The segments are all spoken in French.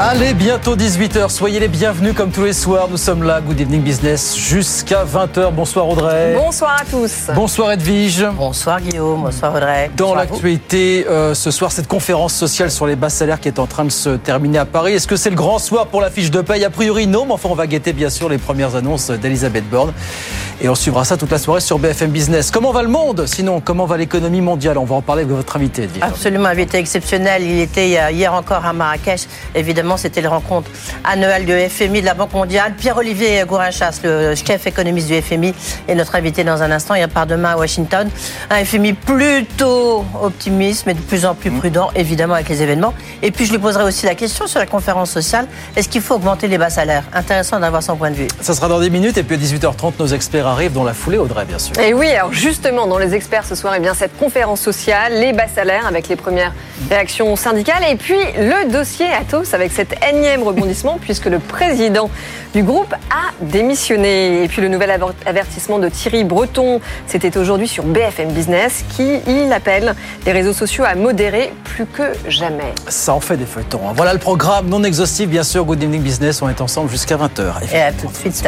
Allez, bientôt 18h. Soyez les bienvenus comme tous les soirs. Nous sommes là, Good Evening Business, jusqu'à 20h. Bonsoir Audrey. Bonsoir à tous. Bonsoir Edwige. Bonsoir Guillaume, bonsoir Audrey. Dans l'actualité, euh, ce soir, cette conférence sociale sur les bas salaires qui est en train de se terminer à Paris. Est-ce que c'est le grand soir pour la fiche de paye? A priori, non, mais enfin, on va guetter bien sûr les premières annonces d'Elisabeth Borne. Et on suivra ça toute la soirée sur BFM Business. Comment va le monde? Sinon, comment va l'économie mondiale? On va en parler avec votre invité, Edwige. Absolument, invité exceptionnel. Il était hier encore à Marrakech. Évidemment, c'était la rencontre annuelle du FMI, de la Banque mondiale. Pierre-Olivier Gourinchas, le chef économiste du FMI, est notre invité dans un instant. Il part demain à Washington. Un FMI plutôt optimiste, mais de plus en plus Mmh. prudent, évidemment, avec les événements. Et puis, je lui poserai aussi la question sur la conférence sociale. Est-ce qu'il faut augmenter les bas salaires? Intéressant d'avoir son point de vue. Ça sera dans 10 minutes. Et puis à 18h30, nos experts arrivent dans la foulée, Audrey, bien sûr. Et oui, alors justement, dans les experts ce soir, eh bien, cette conférence sociale, les bas salaires avec les premières réactions syndicales et puis le dossier Atos avec cet énième rebondissement puisque le président du groupe a démissionné. Et puis le nouvel aver- avertissement de Thierry Breton, c'était aujourd'hui sur BFM Business qui, il appelle les réseaux sociaux à modérer plus que jamais. Ça en fait des feuilletons. hein. Voilà le programme non exhaustif, bien sûr. Good Evening Business, on est ensemble jusqu'à 20h. Et à tout de suite.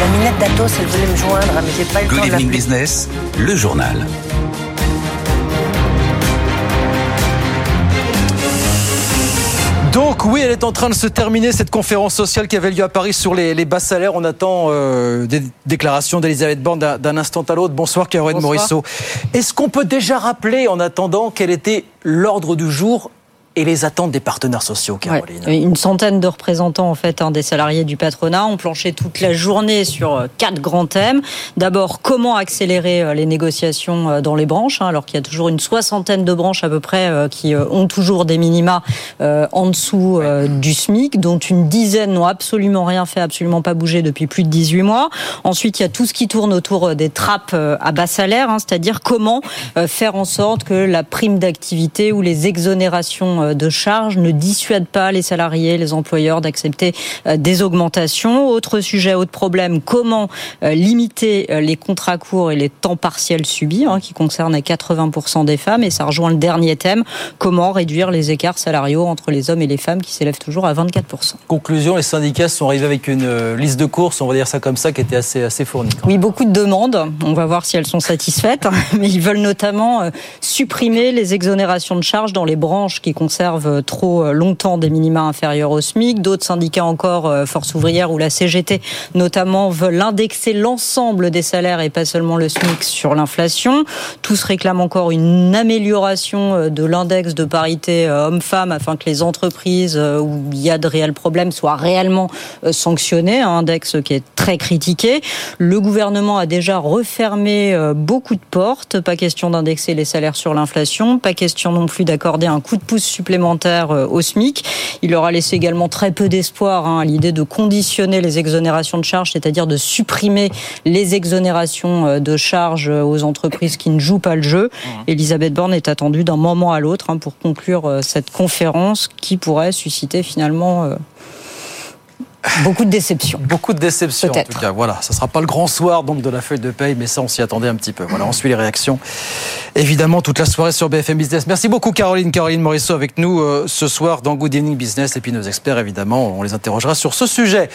La minette d'Atos, elle voulait me joindre, mais j'ai pas eu le Good temps de Evening. Business, le journal. Donc oui, elle est en train de se terminer cette conférence sociale qui avait lieu à Paris sur les, les bas salaires. On attend euh, des déclarations d'Elisabeth Borne d'un- instant à l'autre. Bonsoir Caroline Bonsoir. Morisseau. Est-ce qu'on peut déjà rappeler en attendant quel était l'ordre du jour et les attentes des partenaires sociaux, Ouais. Caroline Une centaine de représentants en fait hein, des salariés du patronat ont planché toute la journée sur euh, quatre grands thèmes. D'abord, comment accélérer euh, les négociations euh, dans les branches, hein, alors qu'il y a toujours une soixantaine de branches à peu près euh, qui ont toujours des minima euh, en dessous euh, du SMIC, dont une dizaine n'ont absolument rien fait, absolument pas bougé depuis plus de 18 mois. Ensuite, il y a tout ce qui tourne autour des trappes à bas salaire, hein, c'est-à-dire comment faire en sorte que la prime d'activité ou les exonérations euh, de charges ne dissuadent pas les salariés, les employeurs d'accepter euh, des augmentations. Autre sujet, autre problème, comment euh, limiter les contrats courts et les temps partiels subis, hein, qui concernent à 80% des femmes. Et ça rejoint le dernier thème, comment réduire les écarts salariaux entre les hommes et les femmes qui s'élèvent toujours à 24%. Conclusion, les syndicats sont arrivés avec une liste de courses, on va dire ça comme ça, qui était assez, assez fournie. Oui, beaucoup de demandes. On va voir si elles sont satisfaites. Mais ils veulent notamment supprimer les exonérations de charges dans les branches qui conservent euh, trop euh, longtemps des minima inférieurs au SMIC. D'autres syndicats encore, euh, Force ouvrière ou la CGT notamment, veulent indexer l'ensemble des salaires et pas seulement le SMIC sur l'inflation. Tous réclament encore une amélioration de l'index de parité homme-femme afin que les entreprises où il y a de réels problèmes soient réellement sanctionnées. Un index qui est très critiqué. Le gouvernement a déjà refermé beaucoup de portes. Pas question d'indexer les salaires sur l'inflation. Pas question non plus d'accorder un coup de pouce supplémentaire euh, au SMIC. Il aura laissé également très peu d'espoir hein, à l'idée de conditionner les exonérations de charges, c'est-à-dire de supprimer les exonérations euh, de charges euh, aux entreprises qui ne jouent pas le jeu. Elisabeth Borne est attendue d'un moment à l'autre hein, pour conclure cette conférence qui pourrait susciter finalement beaucoup de déceptions. Beaucoup de déceptions en tout cas. Voilà, ça sera pas le grand soir donc de la feuille de paye, mais ça on s'y attendait un petit peu. Voilà, on suit les réactions. Évidemment toute la soirée sur BFM Business. Merci beaucoup Caroline, Caroline Morisseau avec nous euh, ce soir dans Good Evening Business et puis nos experts évidemment, on les interrogera sur ce sujet.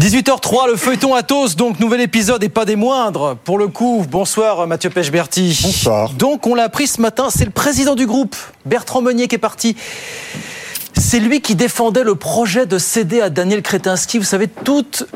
18h03, le feuilleton Athos, donc nouvel épisode et pas des moindres. Pour le coup, bonsoir Mathieu Pechberti. Bonsoir. Donc on l'a appris ce matin, c'est le président du groupe, Bertrand Meunier qui est parti. C'est lui qui défendait le projet de céder à Daniel Kretinsky. Vous savez, toute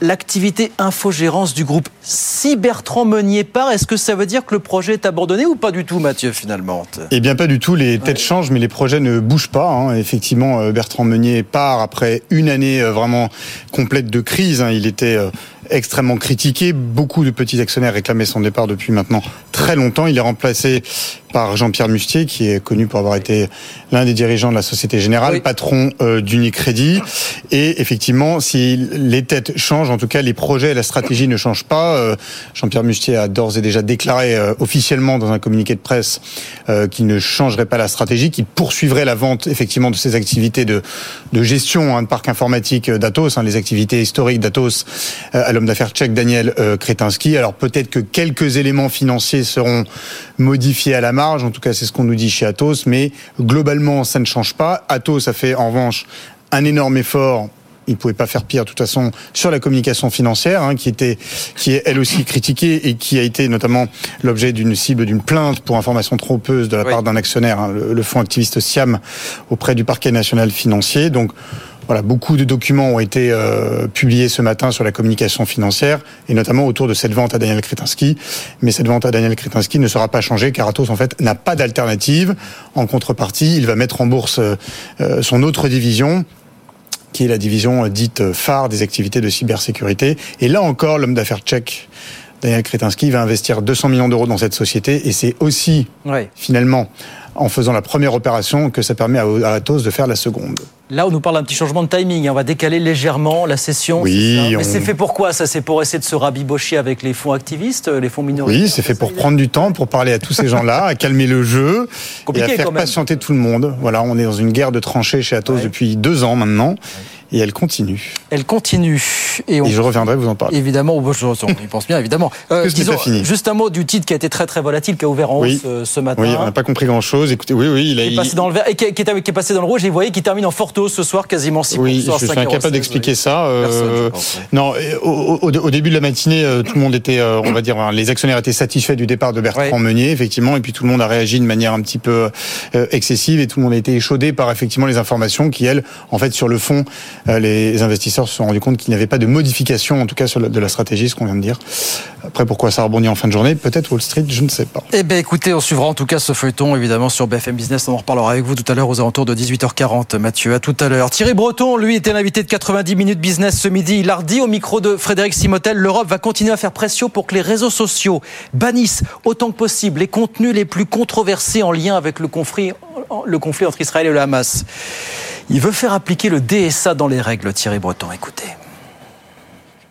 l'activité infogérance du groupe. Si Bertrand Meunier part, est-ce que ça veut dire que le projet est abandonné ou pas du tout, Mathieu, finalement? Eh bien, pas du tout. Les têtes changent, mais les projets ne bougent pas. Hein. Effectivement, euh, Bertrand Meunier part après une année euh, vraiment complète de crise. Hein. Il était euh, extrêmement critiqué. Beaucoup de petits actionnaires réclamaient son départ depuis maintenant très longtemps. Il est remplacé par Jean-Pierre Mustier, qui est connu pour avoir été l'un des dirigeants de la Société Générale, patron euh, d'Unicredit. Et effectivement, si les têtes changent, en tout cas les projets et la stratégie ne changent pas. Euh, Jean-Pierre Mustier a d'ores et déjà déclaré euh, officiellement dans un communiqué de presse qu'il ne changerait pas la stratégie, qu'il poursuivrait la vente effectivement de ses activités de, de gestion hein, de parc informatique d'Atos, hein, les activités historiques d'Atos à l'homme d'affaires tchèque Daniel Kretinsky. Alors peut-être que quelques éléments financiers seront modifiés à la marge, en tout cas c'est ce qu'on nous dit chez Atos, mais globalement ça ne change pas. Atos a fait en revanche un énorme effort il ne pouvait pas faire pire de toute façon sur la communication financière, hein, qui était, qui est elle aussi critiquée et qui a été notamment l'objet d'une cible d'une plainte pour information trompeuse de la part d'un actionnaire, hein, le, le, fonds activiste Siam, auprès du parquet national financier. Donc voilà, beaucoup de documents ont été euh, publiés ce matin sur la communication financière et notamment autour de cette vente à Daniel Kretinsky. Mais cette vente à Daniel Kretinsky ne sera pas changée car Atos en fait n'a pas d'alternative. En contrepartie, il va mettre en bourse euh, son autre division qui est la division dite phare des activités de cybersécurité. Et là encore, l'homme d'affaires tchèque Daniel Kretinsky va investir 200 millions d'euros dans cette société et c'est aussi finalement en faisant la première opération que ça permet à Atos de faire la seconde. Là, on nous parle d'un petit changement de timing. On va décaler légèrement la session. Oui. Mais c'est fait pour quoi Ça, c'est pour essayer de se rabibocher avec les fonds activistes, les fonds minoritaires? Oui, c'est fait pour prendre du temps, pour parler à tous ces gens-là, à calmer le jeu Compliqué, et à faire patienter tout le monde. Voilà, on est dans une guerre de tranchées chez Atos ouais. depuis deux ans maintenant. Ouais et elle continue. Elle continue. Et, on... et je reviendrai vous en parler. Évidemment, on y pense bien, évidemment. Euh, disons, fini. Juste un mot du titre qui a été très très volatile, qui a ouvert en oui. hausse euh, ce matin. Oui, on n'a pas compris grand-chose. Écoutez, oui, oui, il a... Qui est passé dans le vert, et qui est, qui, est, qui est, passé dans le rouge, et vous voyez qu'il termine en forte hausse ce soir, quasiment 6%. Oui, je suis incapable d'expliquer ça. Euh, Personne. Non, au, au, au, début de la matinée, euh, tout le monde était, on va dire, les actionnaires étaient satisfaits du départ de Bertrand ouais. Meunier, effectivement, et puis tout le monde a réagi de manière un petit peu excessive, et tout le monde a été échaudé par effectivement les informations qui, elles, en fait, sur le fond, les investisseurs se sont rendus compte qu'il n'y avait pas de modification, en tout cas de la stratégie, ce qu'on vient de dire. Après, pourquoi ça rebondit en fin de journée? Peut-être Wall Street, je ne sais pas. Eh bien, écoutez, on suivra en tout cas ce feuilleton, évidemment, sur BFM Business. On en reparlera avec vous tout à l'heure aux alentours de 18h40. Mathieu, à tout à l'heure. Thierry Breton, lui, était l'invité de 90 minutes business ce midi. Il a au micro de Frédéric Simotel, l'Europe va continuer à faire pression pour que les réseaux sociaux bannissent autant que possible les contenus les plus controversés en lien avec le conflit entre Israël et le Hamas. Il veut faire appliquer le DSA dans les règles, Thierry Breton. Écoutez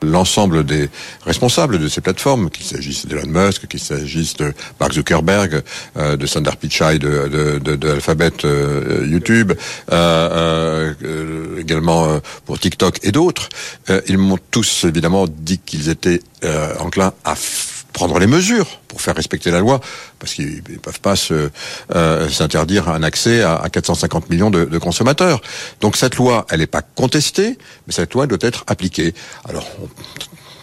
l'ensemble des responsables de ces plateformes, qu'il s'agisse d'Elon Musk, qu'il s'agisse de Mark Zuckerberg, euh, de Sundar Pichai de, Alphabet euh, YouTube, euh, également pour TikTok et d'autres, ils m'ont tous évidemment dit qu'ils étaient enclins à prendre les mesures pour faire respecter la loi, parce qu'ils ne peuvent pas euh, s'interdire un accès à, à, 450 millions de, consommateurs. Donc cette loi, elle n'est pas contestée, mais cette loi doit être appliquée. Alors,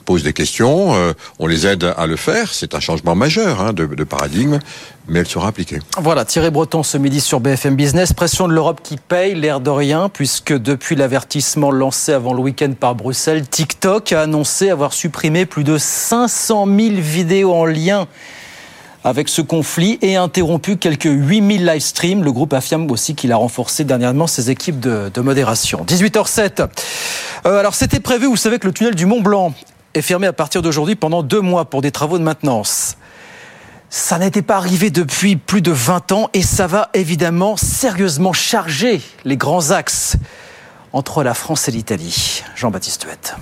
pose des questions, euh, on les aide à le faire, c'est un changement majeur hein, de, paradigme, mais elle sera appliquée. Voilà, Thierry Breton ce midi sur BFM Business. Pression de l'Europe qui paye, l'air de rien, puisque depuis l'avertissement lancé avant le week-end par Bruxelles, TikTok a annoncé avoir supprimé plus de 500 000 vidéos en lien avec ce conflit et interrompu quelques 8000 live streams. Le groupe affirme aussi qu'il a renforcé dernièrement ses équipes de, de modération. 18h07. Euh, alors c'était prévu, vous savez que le tunnel du Mont Blanc est fermé à partir d'aujourd'hui pendant deux mois pour des travaux de maintenance. Ça n'était pas arrivé depuis plus de 20 ans et ça va évidemment sérieusement charger les grands axes entre la France et l'Italie. Jean-Baptiste Huette.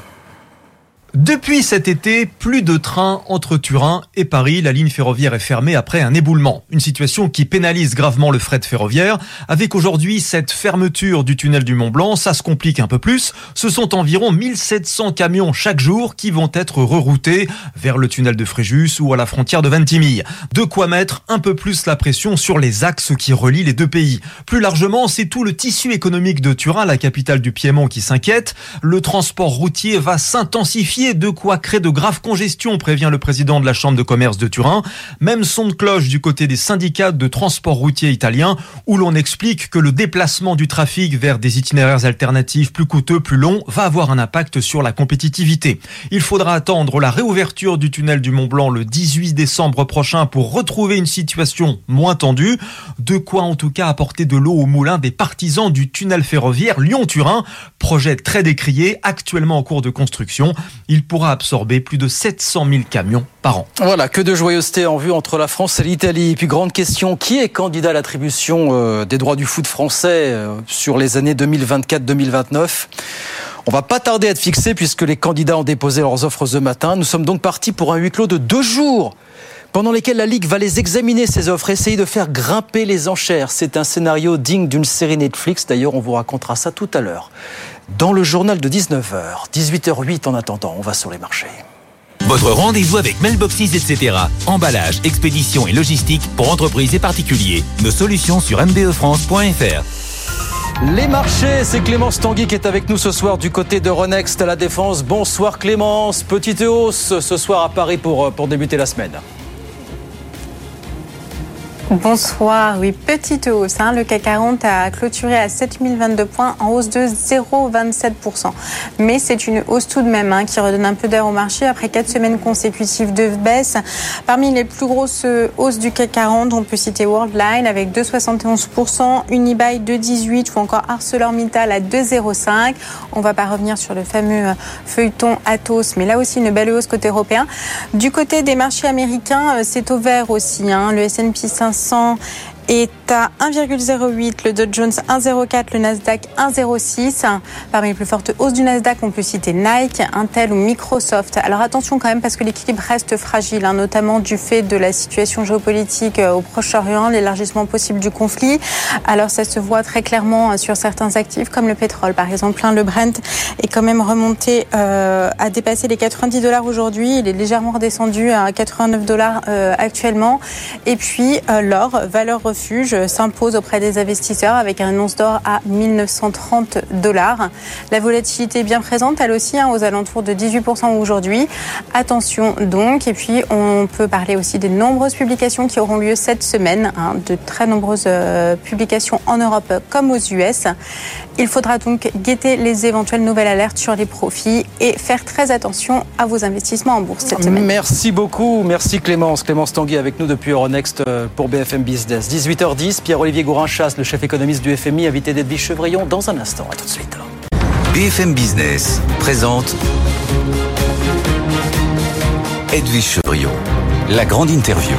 Depuis cet été, plus de trains entre Turin et Paris. La ligne ferroviaire est fermée après un éboulement. Une situation qui pénalise gravement le fret ferroviaire. Avec aujourd'hui cette fermeture du tunnel du Mont Blanc, ça se complique un peu plus. Ce sont environ 1700 camions chaque jour qui vont être reroutés vers le tunnel de Fréjus ou à la frontière de Ventimille. De quoi mettre un peu plus la pression sur les axes qui relient les deux pays. Plus largement, c'est tout le tissu économique de Turin, la capitale du Piémont, qui s'inquiète. Le transport routier va s'intensifier de quoi créer de graves congestions, prévient le président de la Chambre de commerce de Turin. Même son de cloche du côté des syndicats de transport routier italiens, où l'on explique que le déplacement du trafic vers des itinéraires alternatifs plus coûteux, plus longs, va avoir un impact sur la compétitivité. Il faudra attendre la réouverture du tunnel du Mont Blanc le 18 décembre prochain pour retrouver une situation moins tendue. De quoi en tout cas apporter de l'eau au moulin des partisans du tunnel ferroviaire Lyon-Turin. Projet très décrié, actuellement en cours de construction. Pourra absorber plus de 700 000 camions par an. Voilà, que de joyeuseté en vue entre la France et l'Italie. Et puis grande question, qui est candidat à l'attribution euh, des droits du foot français euh, sur les années 2024-2029 on va pas tarder à être fixé puisque les candidats ont déposé leurs offres ce matin. Nous sommes donc partis pour un huis clos de deux jours pendant lesquels la Ligue va les examiner, ces offres, essayer de faire grimper les enchères. C'est un scénario digne d'une série Netflix. D'ailleurs, on vous racontera ça tout à l'heure. Dans le journal de 19h, 18h08 en attendant, on va sur les marchés. Votre rendez-vous avec Mailboxes, etc. Emballage, expédition et logistique pour entreprises et particuliers. Nos solutions sur mbefrance.fr. Les marchés, c'est Clémence Tanguy qui est avec nous ce soir du côté de Renext à la Défense. Bonsoir Clémence, petite hausse ce soir à Paris pour, pour débuter la semaine. Bonsoir. Oui, petite hausse. Hein. Le CAC 40 a clôturé à 7022 points en hausse de 0,27%. Mais c'est une hausse tout de même hein, qui redonne un peu d'air au marché après quatre semaines consécutives de baisse. Parmi les plus grosses hausses du CAC 40, on peut citer Worldline avec 2,71%, Unibail 2,18% ou encore ArcelorMittal à 2,05%. On va pas revenir sur le fameux feuilleton Atos, mais là aussi une belle hausse côté européen. Du côté des marchés américains, euh, c'est au vert aussi. Hein. Le S&P 500 500 est à 1,08, le Dow Jones 1,04, le Nasdaq 1,06. Parmi les plus fortes hausses du Nasdaq, on peut citer Nike, Intel ou Microsoft. Alors attention quand même parce que l'équilibre reste fragile, hein, notamment du fait de la situation géopolitique euh, au Proche-Orient, l'élargissement possible du conflit. Alors ça se voit très clairement euh, sur certains actifs comme le pétrole, par exemple. Hein, le Brent est quand même remonté euh, à dépasser les 90 dollars aujourd'hui. Il est légèrement redescendu à 89 dollars actuellement. Et puis l'or, valeur s'impose auprès des investisseurs avec un once d'or à 1930 dollars. La volatilité est bien présente, elle aussi, hein, aux alentours de 18% aujourd'hui. Attention donc, et puis on peut parler aussi des nombreuses publications qui auront lieu cette semaine, hein, de très nombreuses euh, publications en Europe comme aux US. Il faudra donc guetter les éventuelles nouvelles alertes sur les profits et faire très attention à vos investissements en bourse cette semaine. Merci beaucoup, merci Clémence. Clémence Tanguy avec nous depuis Euronext euh, pour BFM Business. 18h10, Pierre-Olivier Gourin-Chasse, le chef économiste du FMI, invité d'Edwige Chevrillon dans un instant. À tout de suite. BFM Business présente Edwige Chevrillon, la grande interview.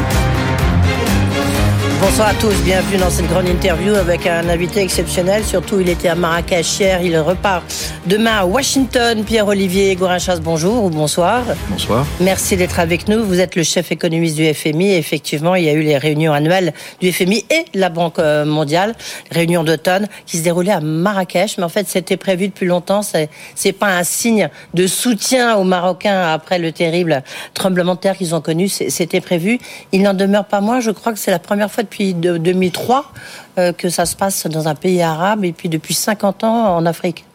Bonsoir à tous, bienvenue dans cette grande interview avec un invité exceptionnel. Surtout, il était à Marrakech hier, il repart demain à Washington. Pierre-Olivier Gorinchas, bonjour ou bonsoir. Bonsoir. Merci d'être avec nous. Vous êtes le chef économiste du FMI. Effectivement, il y a eu les réunions annuelles du FMI et la Banque mondiale, réunions d'automne qui se déroulaient à Marrakech. Mais en fait, c'était prévu depuis longtemps. C'est pas un signe de soutien aux Marocains après le terrible tremblement de terre qu'ils ont connu. C'était prévu. Il n'en demeure pas moins. Je crois que c'est la première fois depuis 2003 euh, que ça se passe dans un pays arabe et puis depuis 50 ans en Afrique.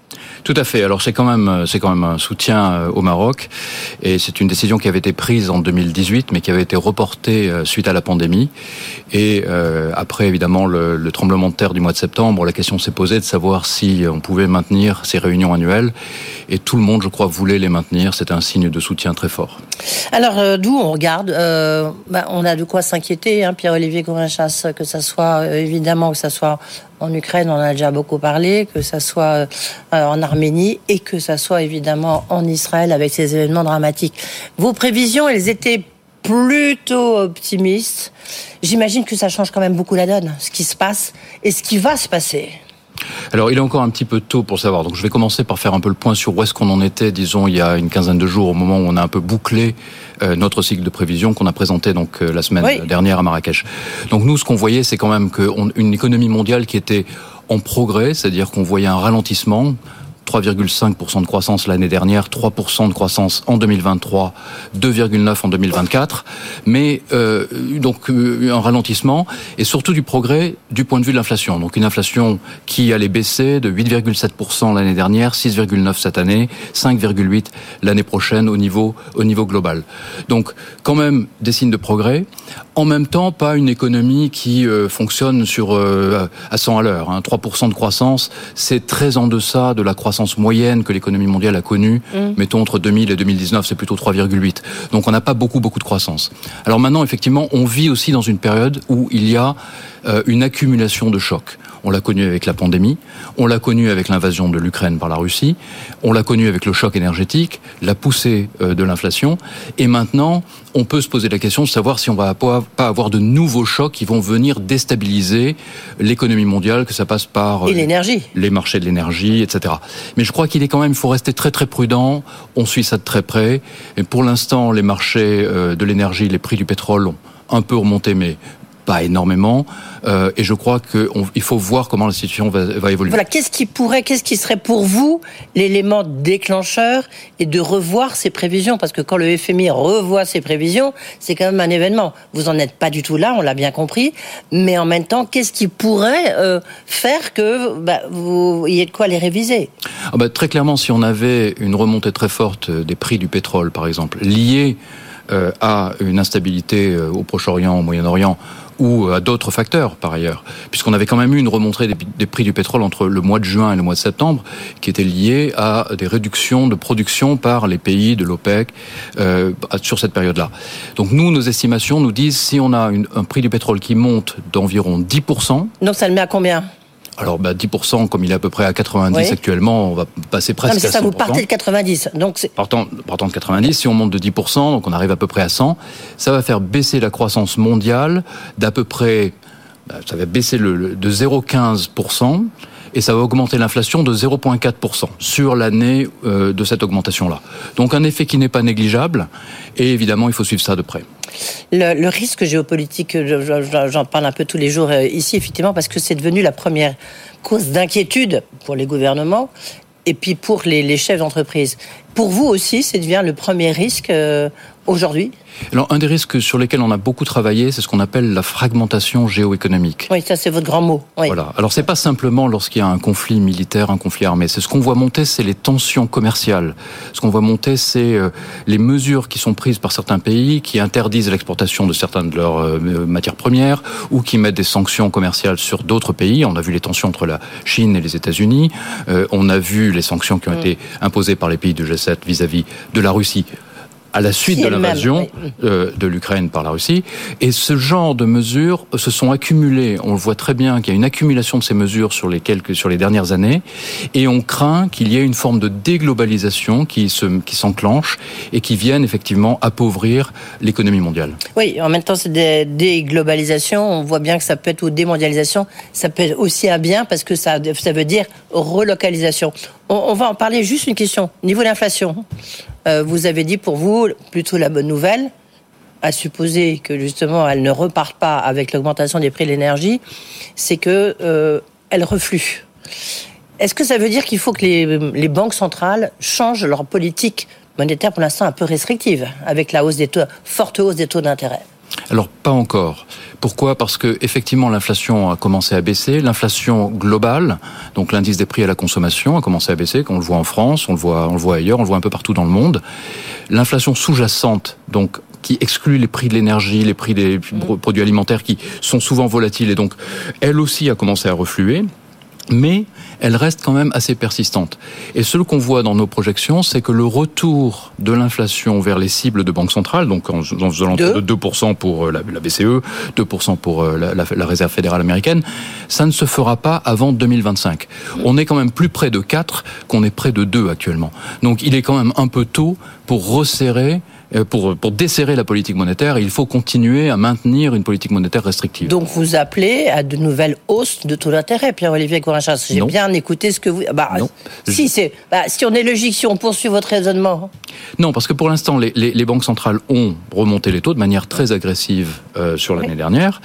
Tout à fait. Alors c'est quand même c'est quand même un soutien euh, au Maroc et c'est une décision qui avait été prise en 2018 mais qui avait été reportée euh, suite à la pandémie et euh, après évidemment le, le, tremblement de terre du mois de septembre, la question s'est posée de savoir si on pouvait maintenir ces réunions annuelles et tout le monde je crois voulait les maintenir. C'est un signe de soutien très fort. Alors euh, d'où on regarde, euh, bah, on a de quoi s'inquiéter, hein, Pierre-Olivier Gourinchas, que ça soit évidemment que ça soit en Ukraine, on en a déjà beaucoup parlé, que ça soit en Arménie et que ça soit évidemment en Israël avec ces événements dramatiques. Vos prévisions, elles étaient plutôt optimistes. J'imagine que ça change quand même beaucoup la donne, ce qui se passe et ce qui va se passer. Alors, il est encore un petit peu tôt pour savoir. Donc, je vais commencer par faire un peu le point sur où est-ce qu'on en était, disons, il y a une quinzaine de jours, au moment où on a un peu bouclé euh, notre cycle de prévision qu'on a présenté donc euh, la semaine oui. dernière à Marrakech. Donc, nous, ce qu'on voyait, c'est quand même qu'une économie mondiale qui était en progrès, c'est-à-dire qu'on voyait un ralentissement 3,5% de croissance l'année dernière, 3% de croissance en 2023, 2,9 en 2024, mais euh, donc euh, un ralentissement et surtout du progrès du point de vue de l'inflation. Donc une inflation qui allait baisser de 8,7% l'année dernière, 6,9 cette année, 5,8 l'année prochaine au niveau au niveau global. Donc quand même des signes de progrès. En même temps, pas une économie qui euh, fonctionne sur euh, à 100 à l'heure. Hein. 3% de croissance, c'est très en deçà de la croissance moyenne que l'économie mondiale a connue. Mm. Mettons entre 2000 et 2019, c'est plutôt 3,8. Donc on n'a pas beaucoup beaucoup de croissance. Alors maintenant, effectivement, on vit aussi dans une période où il y a euh, une accumulation de chocs. On l'a connu avec la pandémie, on l'a connu avec l'invasion de l'Ukraine par la Russie, on l'a connu avec le choc énergétique, la poussée euh, de l'inflation, et maintenant, on peut se poser la question de savoir si on va pas avoir de nouveaux chocs qui vont venir déstabiliser l'économie mondiale, que ça passe par et l'énergie, les marchés de l'énergie, etc. Mais je crois qu'il est quand même, il faut rester très très prudent. On suit ça de très près. Et pour l'instant, les marchés euh, de l'énergie, les prix du pétrole ont un peu remonté, mais pas énormément. Euh, et je crois qu'il faut voir comment la situation va, va évoluer. Voilà, qu'est-ce qui pourrait, qu'est-ce qui serait pour vous l'élément déclencheur et de revoir ces prévisions? Parce que quand le FMI revoit ses prévisions, c'est quand même un événement. Vous en êtes pas du tout là, on l'a bien compris. Mais en même temps, qu'est-ce qui pourrait euh, faire que bah, vous ayez de quoi les réviser? Ah bah, Très clairement, si on avait une remontée très forte des prix du pétrole, par exemple, liée euh, à une instabilité au Proche-Orient, au Moyen-Orient, ou à d'autres facteurs par ailleurs, puisqu'on avait quand même eu une remontée des, prix du pétrole entre le mois de juin et le mois de septembre, qui était liée à des réductions de production par les pays de l'OPEC euh, sur cette période-là. Donc nous, nos estimations nous disent si on a un prix du pétrole qui monte d'environ 10%. Donc ça le met à combien? Alors, bah, 10%, comme il est à peu près à 90 actuellement, on va passer presque non, mais à 100%. ça, vous partez de 90. Donc partant, partant de 90, si on monte de 10%, donc on arrive à peu près à 100, ça va faire baisser la croissance mondiale d'à peu près, bah, ça va baisser le, de 0,15% et ça va augmenter l'inflation de 0,4% sur l'année euh, de cette augmentation-là. Donc un effet qui n'est pas négligeable et évidemment il faut suivre ça de près. Le, risque géopolitique, j'en parle un peu tous les jours euh, ici, effectivement, parce que c'est devenu la première cause d'inquiétude pour les gouvernements et puis pour les, chefs d'entreprise. Pour vous aussi, c'est devient le premier risque euh, aujourd'hui alors, un des risques sur lesquels on a beaucoup travaillé, c'est ce qu'on appelle la fragmentation géoéconomique. Oui, ça c'est votre grand mot. Voilà. Alors, c'est pas simplement lorsqu'il y a un conflit militaire, un conflit armé. C'est ce qu'on voit monter, c'est les tensions commerciales. Ce qu'on voit monter, c'est euh, les mesures qui sont prises par certains pays qui interdisent l'exportation de certaines de leurs euh, matières premières ou qui mettent des sanctions commerciales sur d'autres pays. On a vu les tensions entre la Chine et les États-Unis. Euh, on a vu les sanctions qui ont mm. été imposées par les pays de G7 vis-à-vis de la Russie à la suite de l'invasion euh, de l'Ukraine par la Russie. Et ce genre de mesures se sont accumulées. On le voit très bien qu'il y a une accumulation de ces mesures sur les quelques, sur les dernières années, et on craint qu'il y ait une forme de déglobalisation qui se, qui s'enclenche et qui vienne effectivement appauvrir l'économie mondiale. Oui, en même temps, c'est des déglobalisation. On voit bien que ça peut être ou démondialisation, ça peut être aussi à bien parce que ça, ça veut dire relocalisation. On, on va en parler. Juste une question. Niveau de l'inflation. Euh, vous avez dit pour vous plutôt la bonne nouvelle, à supposer que justement elle ne reparte pas avec l'augmentation des prix de l'énergie, c'est que euh, elle reflue. Est-ce que ça veut dire qu'il faut que les, banques centrales changent leur politique monétaire pour l'instant un peu restrictive avec la hausse des taux, forte hausse des taux d'intérêt? Alors pas encore. Pourquoi? Parce que effectivement l'inflation a commencé à baisser. L'inflation globale, donc l'indice des prix à la consommation, a commencé à baisser. Qu'on le voit en France, on le voit, on le voit ailleurs, on le voit un peu partout dans le monde. L'inflation sous-jacente, donc qui exclut les prix de l'énergie, les prix des produits alimentaires qui sont souvent volatiles et donc elle aussi a commencé à refluer mais elle reste quand même assez persistante. Et ce qu'on voit dans nos projections, c'est que le retour de l'inflation vers les cibles de banque centrale, donc en, faisant de 2% pour euh, la, BCE, 2% pour euh, la, la, Réserve fédérale américaine, ça ne se fera pas avant 2025. On est quand même plus près de 4 qu'on est près de 2 actuellement. Donc il est quand même un peu tôt pour resserrer pour, pour desserrer la politique monétaire, il faut continuer à maintenir une politique monétaire restrictive. Donc vous appelez à de nouvelles hausses de taux d'intérêt, Pierre-Olivier Corinchas. J'ai bien écouté ce que vous... Bah, Si, c'est, bah, si on est logique, si on poursuit votre raisonnement. Non, parce que pour l'instant, les, les, les, banques centrales ont remonté les taux de manière très agressive euh, sur l'année dernière.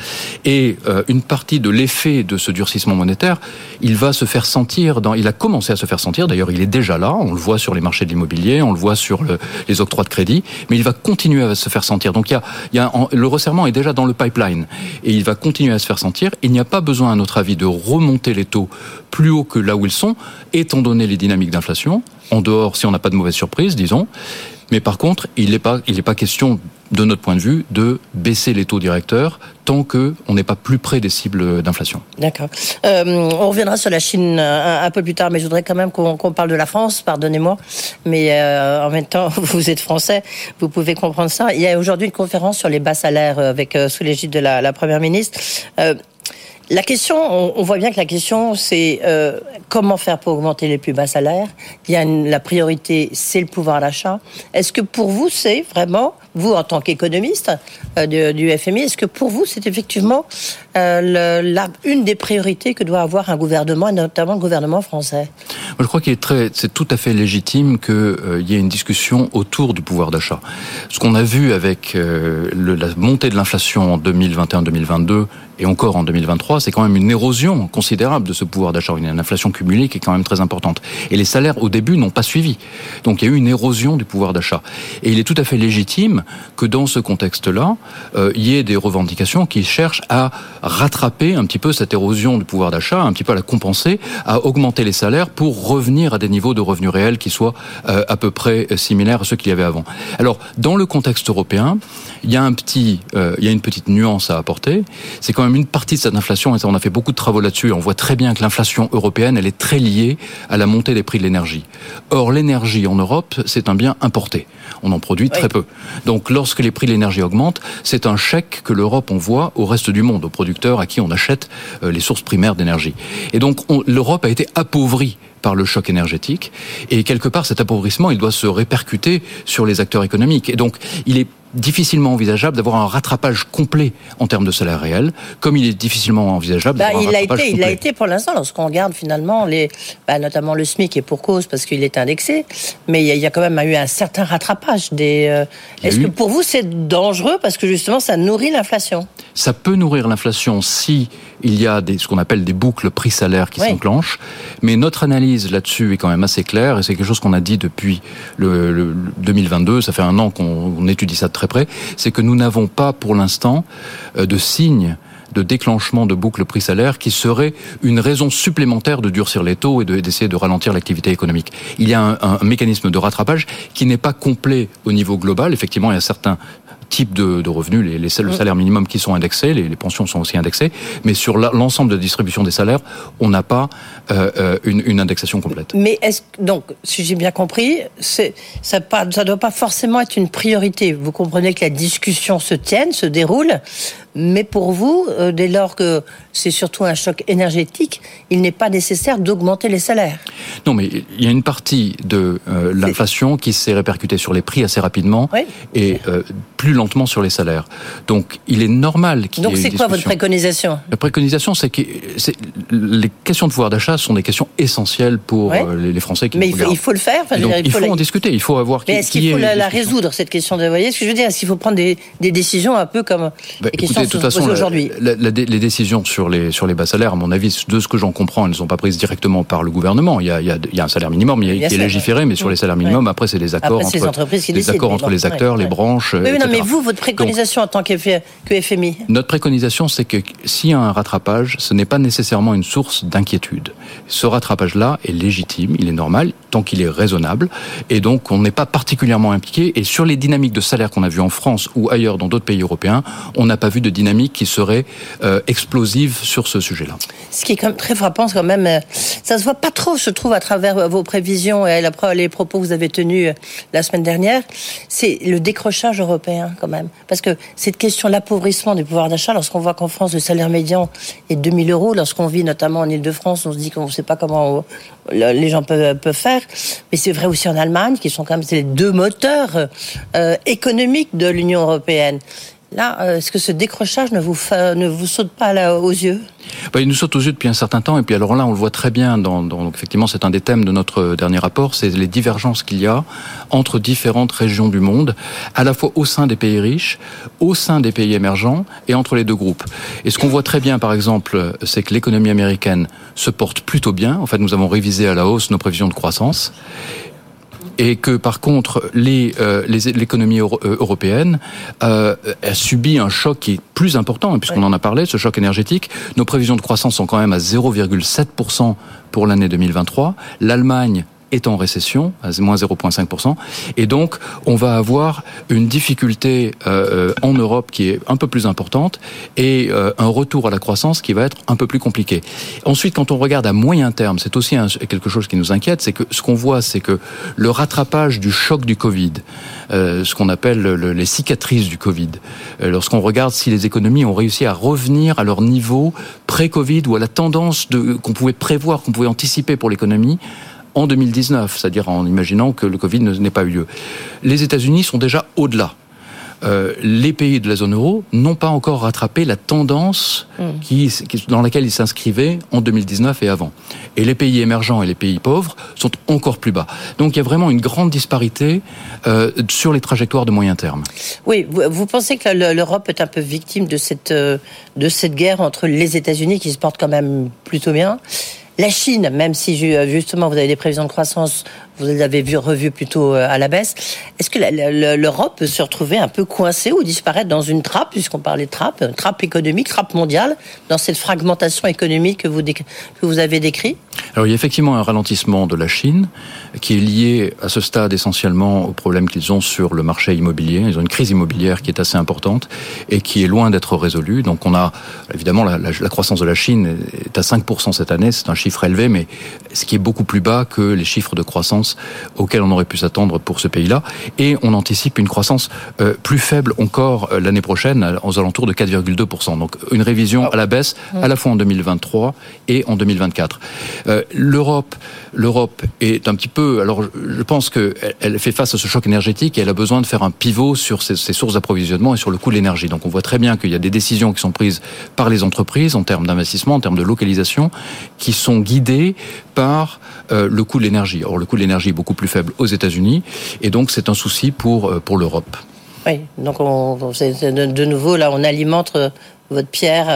Et euh, une partie de l'effet de ce durcissement monétaire, il va se faire sentir, dans, il a commencé à se faire sentir, d'ailleurs il est déjà là, on le voit sur les marchés de l'immobilier, on le voit sur le, les octrois de crédit, mais il va continuer à se faire sentir. Donc il y a, le resserrement est déjà dans le pipeline et il va continuer à se faire sentir. Il n'y a pas besoin, à notre avis, de remonter les taux plus haut que là où ils sont, étant donné les dynamiques d'inflation, en dehors si on n'a pas de mauvaise surprise, disons. Mais par contre, il n'est pas, il n'est pas question, de notre point de vue, de baisser les taux directeurs tant que on n'est pas plus près des cibles d'inflation. D'accord. Euh, on reviendra sur la Chine un, un, peu plus tard, mais je voudrais quand même qu'on qu parle de la France. Pardonnez-moi, mais euh, en même temps, vous êtes français, vous pouvez comprendre ça. Il y a aujourd'hui une conférence sur les bas salaires avec euh, sous l'égide de la première ministre. La question, on, voit bien que la question, c'est euh, comment faire pour augmenter les plus bas salaires? Il y a la priorité, c'est le pouvoir d'achat. Est-ce que pour vous, c'est vraiment, vous en tant qu'économiste euh, du, FMI, est-ce que pour vous, c'est effectivement euh, une des priorités que doit avoir un gouvernement, et notamment le gouvernement français? Je crois qu'il est c'est tout à fait légitime qu'il y ait une discussion autour du pouvoir d'achat. Ce qu'on a vu avec la montée de l'inflation en 2021-2022 et encore en 2023, c'est quand même une érosion considérable de ce pouvoir d'achat. Une inflation cumulée qui est quand même très importante. Et les salaires, au début, n'ont pas suivi. Donc il y a eu une érosion du pouvoir d'achat. Et il est tout à fait légitime que dans ce contexte-là, euh, il y ait des revendications qui cherchent à rattraper un petit peu cette érosion du pouvoir d'achat, un petit peu à la compenser, à augmenter les salaires pour revenir à des niveaux de revenus réels qui soient euh, à peu près similaires à ceux qu'il y avait avant. Alors, dans le contexte européen, il y a un petit, euh, il y a une petite nuance à apporter. C'est quand même une partie de cette inflation, et ça, on a fait beaucoup de travaux là-dessus, on voit très bien que l'inflation européenne, elle est très liée à la montée des prix de l'énergie. Or, l'énergie en Europe, c'est un bien importé. On en produit très oui. peu. Donc, lorsque les prix de l'énergie augmentent, c'est un chèque que l'Europe envoie au reste du monde, aux producteurs à qui on achète euh, les sources primaires d'énergie. Et donc, l'Europe a été appauvrie par le choc énergétique. Et quelque part, cet appauvrissement, il doit se répercuter sur les acteurs économiques. Et donc, il est difficilement envisageable d'avoir un rattrapage complet en termes de salaire réel, comme il est difficilement envisageable bah, d'avoir il un rattrapage a été, complet. Il a été pour l'instant, lorsqu'on regarde finalement, les, bah, notamment le SMIC est pour cause parce qu'il est indexé, mais il y, a, il y, a, quand même eu un certain rattrapage. Des, euh, Est-ce que pour vous c'est dangereux parce que justement ça nourrit l'inflation? Ça peut nourrir l'inflation si il y a des, ce qu'on appelle des boucles prix-salaire qui oui. s'enclenchent, mais notre analyse là-dessus est quand même assez claire et c'est quelque chose qu'on a dit depuis le, le 2022, ça fait un an qu'on étudie ça de c'est que nous n'avons pas pour l'instant euh, de signes de déclenchement de boucle prix-salaire qui serait une raison supplémentaire de durcir les taux et d'essayer de, ralentir l'activité économique. Il y a un, un mécanisme de rattrapage qui n'est pas complet au niveau global. Effectivement, il y a certains types de, de revenus, les, les, le salaire minimum qui sont indexés, les, les pensions sont aussi indexées, mais sur l'ensemble de la distribution des salaires, on n'a pas euh, une, une, indexation complète. Mais est-ce donc, si j'ai bien compris, ça ne doit pas forcément être une priorité. Vous comprenez que la discussion se tienne, se déroule, mais pour vous, euh, dès lors que c'est surtout un choc énergétique, il n'est pas nécessaire d'augmenter les salaires. Non, mais il y a une partie de euh, l'inflation qui s'est répercutée sur les prix assez rapidement oui. et euh, plus lentement sur les salaires. Donc, il est normal qu'il y ait Donc, c'est quoi votre préconisation? La préconisation, c'est que les questions de pouvoir d'achat sont des questions essentielles pour les, Français qui Mais il faut, il faut, le faire. Enfin, donc, il faut, faut la... en discuter. Il faut avoir. Mais est-ce qu'il faut la, la résoudre cette question de Vous voyez ce que je veux dire? Est-ce qu'il faut prendre des, des, décisions un peu comme bah, questions de toute façon, aujourd'hui les décisions sur les sur les bas salaires, à mon avis, de ce que j'en comprends, elles ne sont pas prises directement par le gouvernement. Il y a, il y a, il y a un salaire minimum, il y a, qui est légiféré, mais sur les salaires minimums, après c'est des accords après, entre les, accords entre les acteurs, les branches. Oui, etc. non, mais vous, votre préconisation Donc, en tant que FMI Notre préconisation, c'est que s'il y a un rattrapage, ce n'est pas nécessairement une source d'inquiétude. Ce rattrapage-là est légitime, il est normal, tant qu'il est raisonnable, et donc on n'est pas particulièrement impliqué. Et sur les dynamiques de salaire qu'on a vues en France ou ailleurs dans d'autres pays européens, on n'a pas vu de dynamique qui serait euh, explosive sur ce sujet-là. Ce qui est quand même très frappant, quand même, ça se voit pas trop, je trouve, à travers vos prévisions et les propos que vous avez tenus la semaine dernière. C'est le décrochage européen, quand même. Parce que cette question, l'appauvrissement du pouvoir d'achat, lorsqu'on voit qu'en France, le salaire médian est 2000 euros, lorsqu'on vit notamment en Ile-de-France, on se dit qu'on ne sait pas comment les gens peuvent, faire. Mais c'est vrai aussi en Allemagne, qui sont quand même les deux moteurs euh, économiques de l'Union européenne. Là, euh, est-ce que ce décrochage ne vous, ne vous saute pas aux yeux? Bah, Il nous saute aux yeux depuis un certain temps. Et puis alors là, on le voit très bien. Dans, dans effectivement, c'est un des thèmes de notre dernier rapport. C'est les divergences qu'il y a entre différentes régions du monde, à la fois au sein des pays riches, au sein des pays émergents et entre les deux groupes. Et ce qu'on voit très bien, par exemple, c'est que l'économie américaine se porte plutôt bien. En fait, nous avons révisé à la hausse nos prévisions de croissance et que par contre euh, l'économie euh, européenne euh, a subi un choc qui est plus important, hein, puisqu'on en a parlé, ce choc énergétique. Nos prévisions de croissance sont quand même à 0,7% pour l'année 2023. L'Allemagne est en récession, à moins 0,5%. Et donc, on va avoir une difficulté euh, en Europe qui est un peu plus importante et euh, un retour à la croissance qui va être un peu plus compliqué. Ensuite, quand on regarde à moyen terme, c'est aussi quelque chose qui nous inquiète, c'est que ce qu'on voit, c'est que le rattrapage du choc du Covid, euh, ce qu'on appelle les cicatrices du Covid, lorsqu'on regarde si les économies ont réussi à revenir à leur niveau pré-Covid ou à la tendance qu'on pouvait prévoir, qu'on pouvait anticiper pour l'économie, en 2019, c'est-à-dire en imaginant que le Covid n'ait pas eu lieu. Les États-Unis sont déjà au-delà. Euh, les pays de la zone euro n'ont pas encore rattrapé la tendance hmm. qui, dans laquelle ils s'inscrivaient en 2019 et avant. Et les pays émergents et les pays pauvres sont encore plus bas. Donc il y a vraiment une grande disparité euh, sur les trajectoires de moyen terme. Oui, vous, pensez que l'Europe est un peu victime de cette, euh, de cette guerre entre les États-Unis qui se portent quand même plutôt bien la Chine, même si justement vous avez des prévisions de croissance, vous les avez vu, revues plutôt euh, à la baisse, est-ce que l'Europe peut se retrouver un peu coincée ou disparaître dans une trappe, puisqu'on parlait de trappe, une trappe économique, trappe mondiale, dans cette fragmentation économique que vous, avez décrit Alors il y a effectivement un ralentissement de la Chine qui est lié à ce stade essentiellement aux problèmes qu'ils ont sur le marché immobilier. Ils ont une crise immobilière qui est assez importante et qui est loin d'être résolue. Donc on a évidemment la, la croissance de la Chine est à 5% cette année, c'est un chiffre élevé, mais ce qui est beaucoup plus bas que les chiffres de croissance auxquels on aurait pu s'attendre pour ce pays-là. Et on anticipe une croissance euh, plus faible encore euh, l'année prochaine, aux alentours de 4,2%. Donc une révision à la baisse, à la fois en 2023 et en 2024. Euh, L'Europe, l'Europe est un petit peu. Alors, je pense qu'elle fait face à ce choc énergétique et elle a besoin de faire un pivot sur ses, ses sources d'approvisionnement et sur le coût de l'énergie. Donc, on voit très bien qu'il y a des décisions qui sont prises par les entreprises en termes d'investissement, en termes de localisation, qui sont guidés par euh, le coût de l'énergie. Or, le coût de l'énergie beaucoup plus faible aux États-Unis, et donc c'est un souci pour, euh, pour l'Europe. Oui, donc on, de nouveau, là, on alimente euh, votre pierre,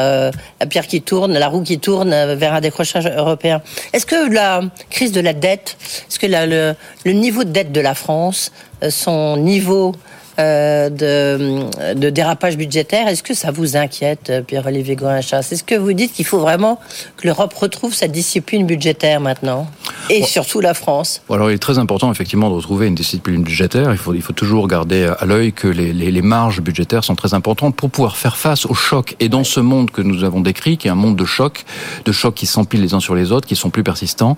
la pierre qui tourne, la roue qui tourne vers un décrochage européen. Est-ce que la crise de la dette, est-ce que le, niveau de dette de la France, son niveau euh, de, de, dérapage budgétaire. Est-ce que ça vous inquiète, Pierre-Olivier Gorinchas Est-ce que vous dites qu'il faut vraiment que l'Europe retrouve sa discipline budgétaire maintenant? Et surtout la France? Alors il est très important effectivement de retrouver une discipline budgétaire. Il faut, il faut toujours garder à l'œil que les, les, les, marges budgétaires sont très importantes pour pouvoir faire face aux chocs. Et dans ce monde que nous avons décrit, qui est un monde de chocs, de chocs qui s'empilent les uns sur les autres, qui sont plus persistants,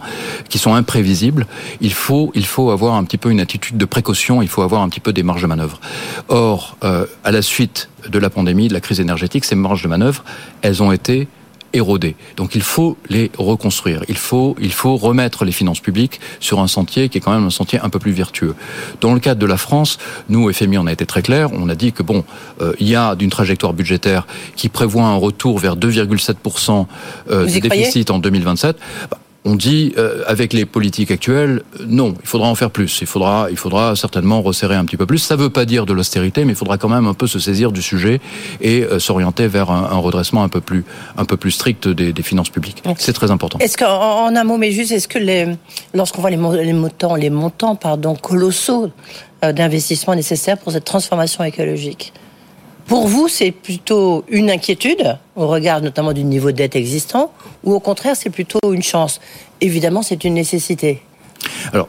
qui sont imprévisibles, il faut, il faut avoir un petit peu une attitude de précaution, il faut avoir un petit peu des marges de manœuvre. Or, euh, à la suite de la pandémie, de la crise énergétique, ces marges de manœuvre, elles ont été érodées. Donc il faut les reconstruire. Il faut, il faut remettre les finances publiques sur un sentier qui est quand même un sentier un peu plus vertueux. Dans le cadre de la France, nous, FMI, on a été très clair. On a dit que bon, euh, il y a d'une trajectoire budgétaire qui prévoit un retour vers 2,7% euh, de déficit en 2027 on dit euh, avec les politiques actuelles, non, il faudra en faire plus. Il faudra, il faudra certainement resserrer un petit peu plus. Ça ne veut pas dire de l'austérité, mais il faudra quand même un peu se saisir du sujet et euh, s'orienter vers un, redressement un peu plus, un peu plus strict des, finances publiques. C'est très important. Est-ce qu'en un mot, mais juste, est-ce que les, lorsqu'on voit les, les, montants, les montants, pardon, colossaux euh, d'investissement nécessaires pour cette transformation écologique, pour vous, c'est plutôt une inquiétude, au regard notamment du niveau de dette existant, ou au contraire, c'est plutôt une chance? Évidemment, c'est une nécessité. Alors,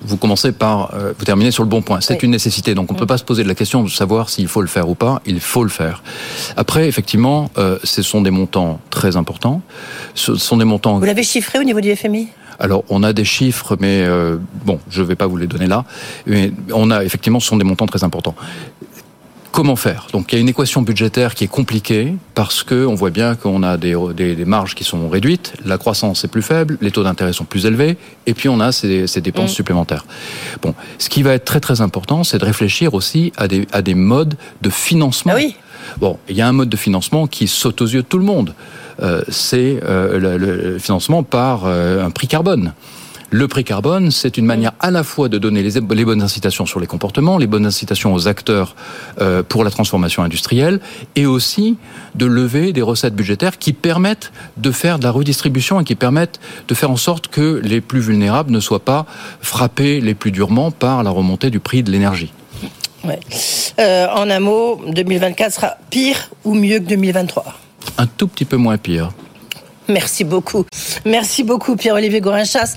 vous commencez par, euh, vous terminez sur le bon point. C'est une nécessité, donc on ne peut pas se poser de la question de savoir s'il faut le faire ou pas. Il faut le faire. Après, effectivement, euh, ce sont des montants très importants. Ce sont des montants. Vous l'avez chiffré au niveau du FMI alors, on a des chiffres, mais euh, bon, je ne vais pas vous les donner là. Mais on a effectivement, ce sont des montants très importants. Comment faire Donc il y a une équation budgétaire qui est compliquée parce que on voit bien qu'on a des, des, marges qui sont réduites, la croissance est plus faible, les taux d'intérêt sont plus élevés, et puis on a ces, ces dépenses mm. supplémentaires. Bon, ce qui va être très très important, c'est de réfléchir aussi à des, à des modes de financement. Ah oui. Bon, il y a un mode de financement qui saute aux yeux de tout le monde. Euh, c'est euh, le, le, financement par euh, un prix carbone. Le prix carbone, c'est une manière à la fois de donner les, bonnes incitations sur les comportements, les bonnes incitations aux acteurs euh, pour la transformation industrielle, et aussi de lever des recettes budgétaires qui permettent de faire de la redistribution et qui permettent de faire en sorte que les plus vulnérables ne soient pas frappés les plus durement par la remontée du prix de l'énergie. Ouais. Euh, en un mot, 2024 sera pire ou mieux que 2023 Un tout petit peu moins pire. Merci beaucoup. Merci beaucoup, Pierre-Olivier Gorinchas.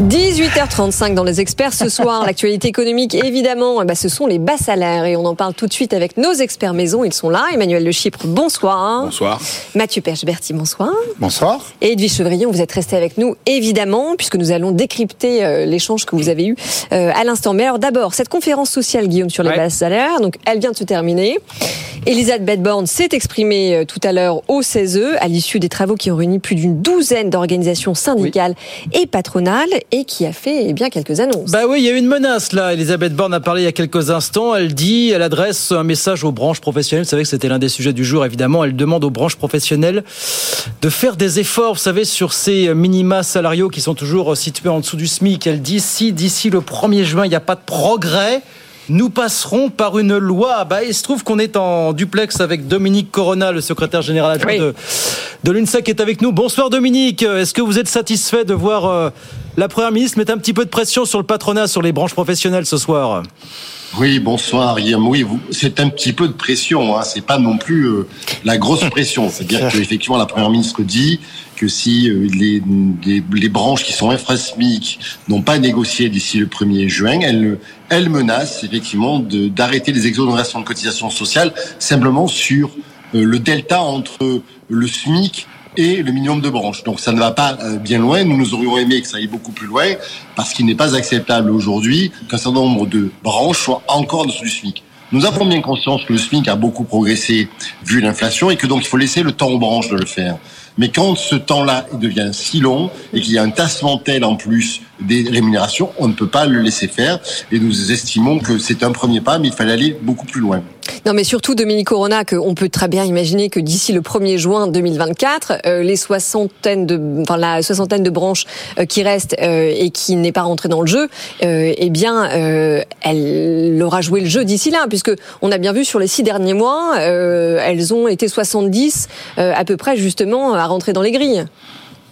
18h35 dans les experts ce soir. L'actualité économique, évidemment, eh ben, ce sont les bas salaires et on en parle tout de suite avec nos experts maison. Ils sont là. Emmanuel Le Chypre, bonsoir. Bonsoir. Mathieu Perche-Berti, bonsoir. Bonsoir. Et Edwige Chevrillon, vous êtes resté avec nous, évidemment, puisque nous allons décrypter euh, l'échange que vous avez eu euh, à l'instant. Mais alors d'abord, cette conférence sociale, Guillaume, sur les bas salaires, donc elle vient de se terminer. Elisabeth Borne s'est exprimée euh, tout à l'heure au CESE à l'issue des travaux qui ont réuni plus d'une douzaine d'organisations syndicales et patronales et qui a fait eh bien quelques annonces. Bah oui, il y a une menace là. Elisabeth Borne a parlé il y a quelques instants. Elle dit, elle adresse un message aux branches professionnelles. Vous savez que c'était l'un des sujets du jour, évidemment. Elle demande aux branches professionnelles de faire des efforts, vous savez, sur ces minima salariaux qui sont toujours situés en dessous du SMIC. Elle dit, si d'ici le 1er juin, il n'y a pas de progrès, nous passerons par une loi. Bah, il se trouve qu'on est en duplex avec Dominique Corona, le secrétaire général adjoint de, de l'UNSA qui est avec nous. Bonsoir Dominique. Est-ce que vous êtes satisfait de voir euh, la Première ministre mettre un petit peu de pression sur le patronat, sur les branches professionnelles ce soir? Oui, bonsoir Guillaume. Oui, c'est un petit peu de pression. Hein. C'est pas non plus euh, la grosse pression. C'est-à-dire qu'effectivement, la première ministre dit que si euh, les, les, branches qui sont infrasmiques n'ont pas négocié d'ici le 1er juin, elle, elle menace effectivement d'arrêter les exonérations de cotisations sociales simplement sur euh, le delta entre le SMIC et le minimum de branches. Donc ça ne va pas euh, bien loin. Nous, nous aurions aimé que ça aille beaucoup plus loin parce qu'il n'est pas acceptable aujourd'hui qu'un certain nombre de branches soient encore dessous du SMIC. Nous avons bien conscience que le SMIC a beaucoup progressé vu l'inflation et que donc il faut laisser le temps aux branches de le faire. Mais quand ce temps-là devient si long et qu'il y a un tassement tel en plus des rémunérations, on ne peut pas le laisser faire. Et nous estimons que c'est un premier pas, mais il fallait aller beaucoup plus loin. Non, mais surtout, Dominique Corona, qu'on peut très bien imaginer que d'ici le 1er juin 2024, euh, les soixantaines de, enfin, la soixantaine de branches euh, qui restent euh, et qui n'est pas rentrée dans le jeu, eh bien, elle aura joué le jeu d'ici là, puisque on a bien vu sur les six derniers mois, elles ont été 70 à peu près justement à rentrer dans les grilles.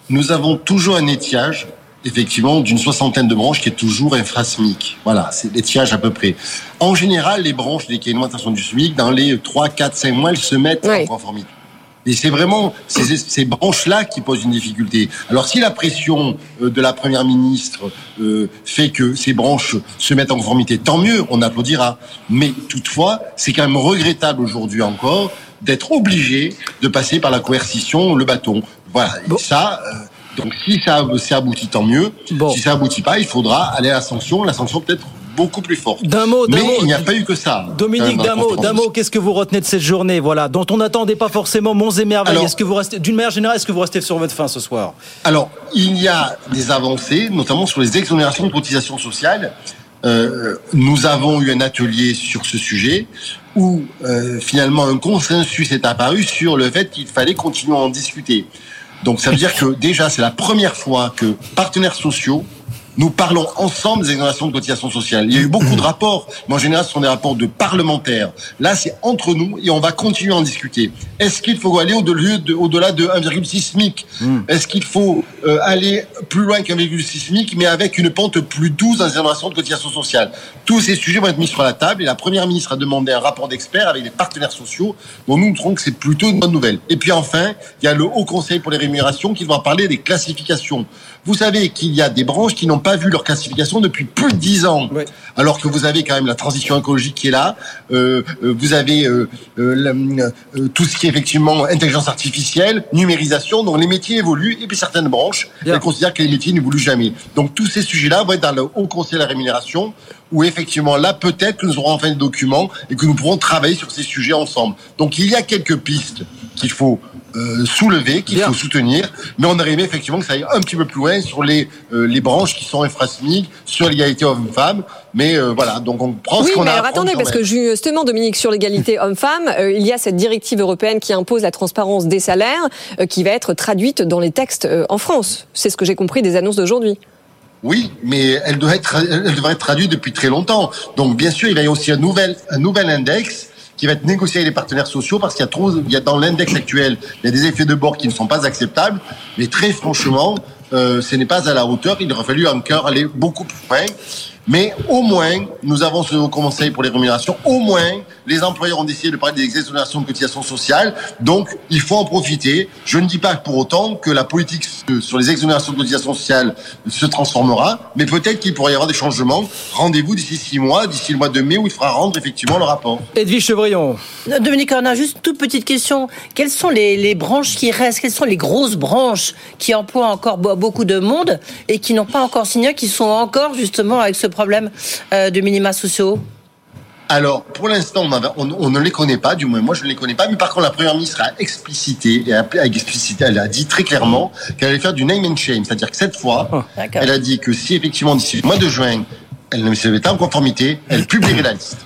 Nous avons toujours un étiage effectivement d'une soixantaine de branches qui est toujours infrasmique. Voilà, c'est l'étiage à peu près. En général, les branches, a une augmentation du SMIC, dans les 3, 4, 5 mois, elles se mettent en conformité. Et c'est vraiment ces, ces branches-là qui posent une difficulté. Alors si la pression euh, de la Première ministre euh, fait que ces branches se mettent en conformité, tant mieux, on applaudira. Mais toutefois, c'est quand même regrettable aujourd'hui encore d'être obligé de passer par la coercition, le bâton. Voilà, et ça... Euh, donc si ça, ça aboutit, tant mieux. Si ça aboutit pas, il faudra aller à la sanction. La sanction peut-être beaucoup plus forte. D'un mot, Mais il n'y a pas eu que ça. Dominique, d'un mot, d'un mot, qu'est-ce que vous retenez de cette journée, voilà, dont on n'attendait pas forcément monts et merveilles. Est-ce que vous restez, d'une manière générale, est-ce que vous restez sur votre fin ce soir? Alors, il y a des avancées, notamment sur les exonérations de cotisations sociales. Euh, nous avons eu un atelier sur ce sujet où euh, finalement un consensus est apparu sur le fait qu'il fallait continuer à en discuter. Donc ça veut dire que déjà c'est la première fois que partenaires sociaux nous parlons ensemble des exonérations de cotisations sociales. Il y a eu beaucoup de rapports, mais en général, ce sont des rapports de parlementaires. Là, c'est entre nous et on va continuer à en discuter. Est-ce qu'il faut aller au-delà de, au-delà de 1,6 SMIC? Est-ce qu'il faut euh, aller plus loin qu'un 1,6 SMIC, mais avec une pente plus douce dans les exonérations de cotisations sociales? Tous ces sujets vont être mis sur la table et la Première ministre a demandé un rapport d'experts avec des partenaires sociaux dont nous trouvons que c'est plutôt une bonne nouvelle. Et puis enfin, il y a le Haut Conseil pour les rémunérations qui va parler des classifications. Vous savez qu'il y a des branches qui n'ont pas vu leur classification depuis plus de dix ans, alors que vous avez quand même la transition écologique qui est là. Euh, euh, vous avez euh, euh, la- euh, tout ce qui est effectivement intelligence artificielle, numérisation. Donc les métiers évoluent et puis certaines branches elles considèrent que les métiers n'évoluent jamais. Donc tous ces sujets-là vont être dans le Haut Conseil de la rémunération, où effectivement là peut-être que nous aurons enfin des documents et que nous pourrons travailler sur ces sujets ensemble. Donc il y a quelques pistes qu'il faut euh, soulever, qu'il faut soutenir, mais on aurait aimé effectivement que ça aille un petit peu plus loin sur les euh, les branches qui sont infrasmiques, sur l'égalité hommes-femmes. Mais euh, voilà, donc on prend Oui, ce qu'on mais a. à alors attendez, parce même. que justement, Dominique, sur l'égalité homme-femme, euh, il y a cette directive européenne qui impose la transparence des salaires, euh, qui va être traduite dans les textes euh, en France. C'est ce que j'ai compris des annonces d'aujourd'hui. Oui, mais elle devrait être, elle traduite depuis très longtemps. Donc, bien sûr, il y avoir aussi un nouvel, index qui va être négocié avec les partenaires sociaux parce qu'il y a trop, a dans l'index actuel, a des effets de bord qui ne sont pas acceptables. Mais très franchement, euh, ce n'est pas à la hauteur. Il aurait fallu encore aller beaucoup plus loin. Mais au moins, nous avons ce haut conseil pour les rémunérations. Au moins, les employeurs ont décidé de parler des exonérations de cotisations sociales. Donc, il faut en profiter. Je ne dis pas pour autant que la politique sur les exonérations de cotisations sociales se transformera, mais peut-être qu'il pourrait y avoir des changements. Rendez-vous d'ici six mois, d'ici le mois de mai, où il faudra rendre effectivement le rapport. Edwige Chevrillon. Dominique, on a juste une toute petite question. Quelles sont les, les branches qui restent? Quelles sont les grosses branches qui emploient encore beaucoup de monde et qui n'ont pas encore signé, qui sont encore justement avec ce problème euh, de minima sociaux? Alors, pour l'instant, on, avait- on- on ne les connaît pas, du moins moi je ne les connais pas, mais par contre la Première ministre a explicité, et a, a explicité, elle a dit très clairement qu'elle allait faire du name and shame, c'est-à-dire que cette fois, D'accord. elle a dit que si effectivement d'ici le mois de juin, elle ne se mettait pas en conformité, elle publierait la liste.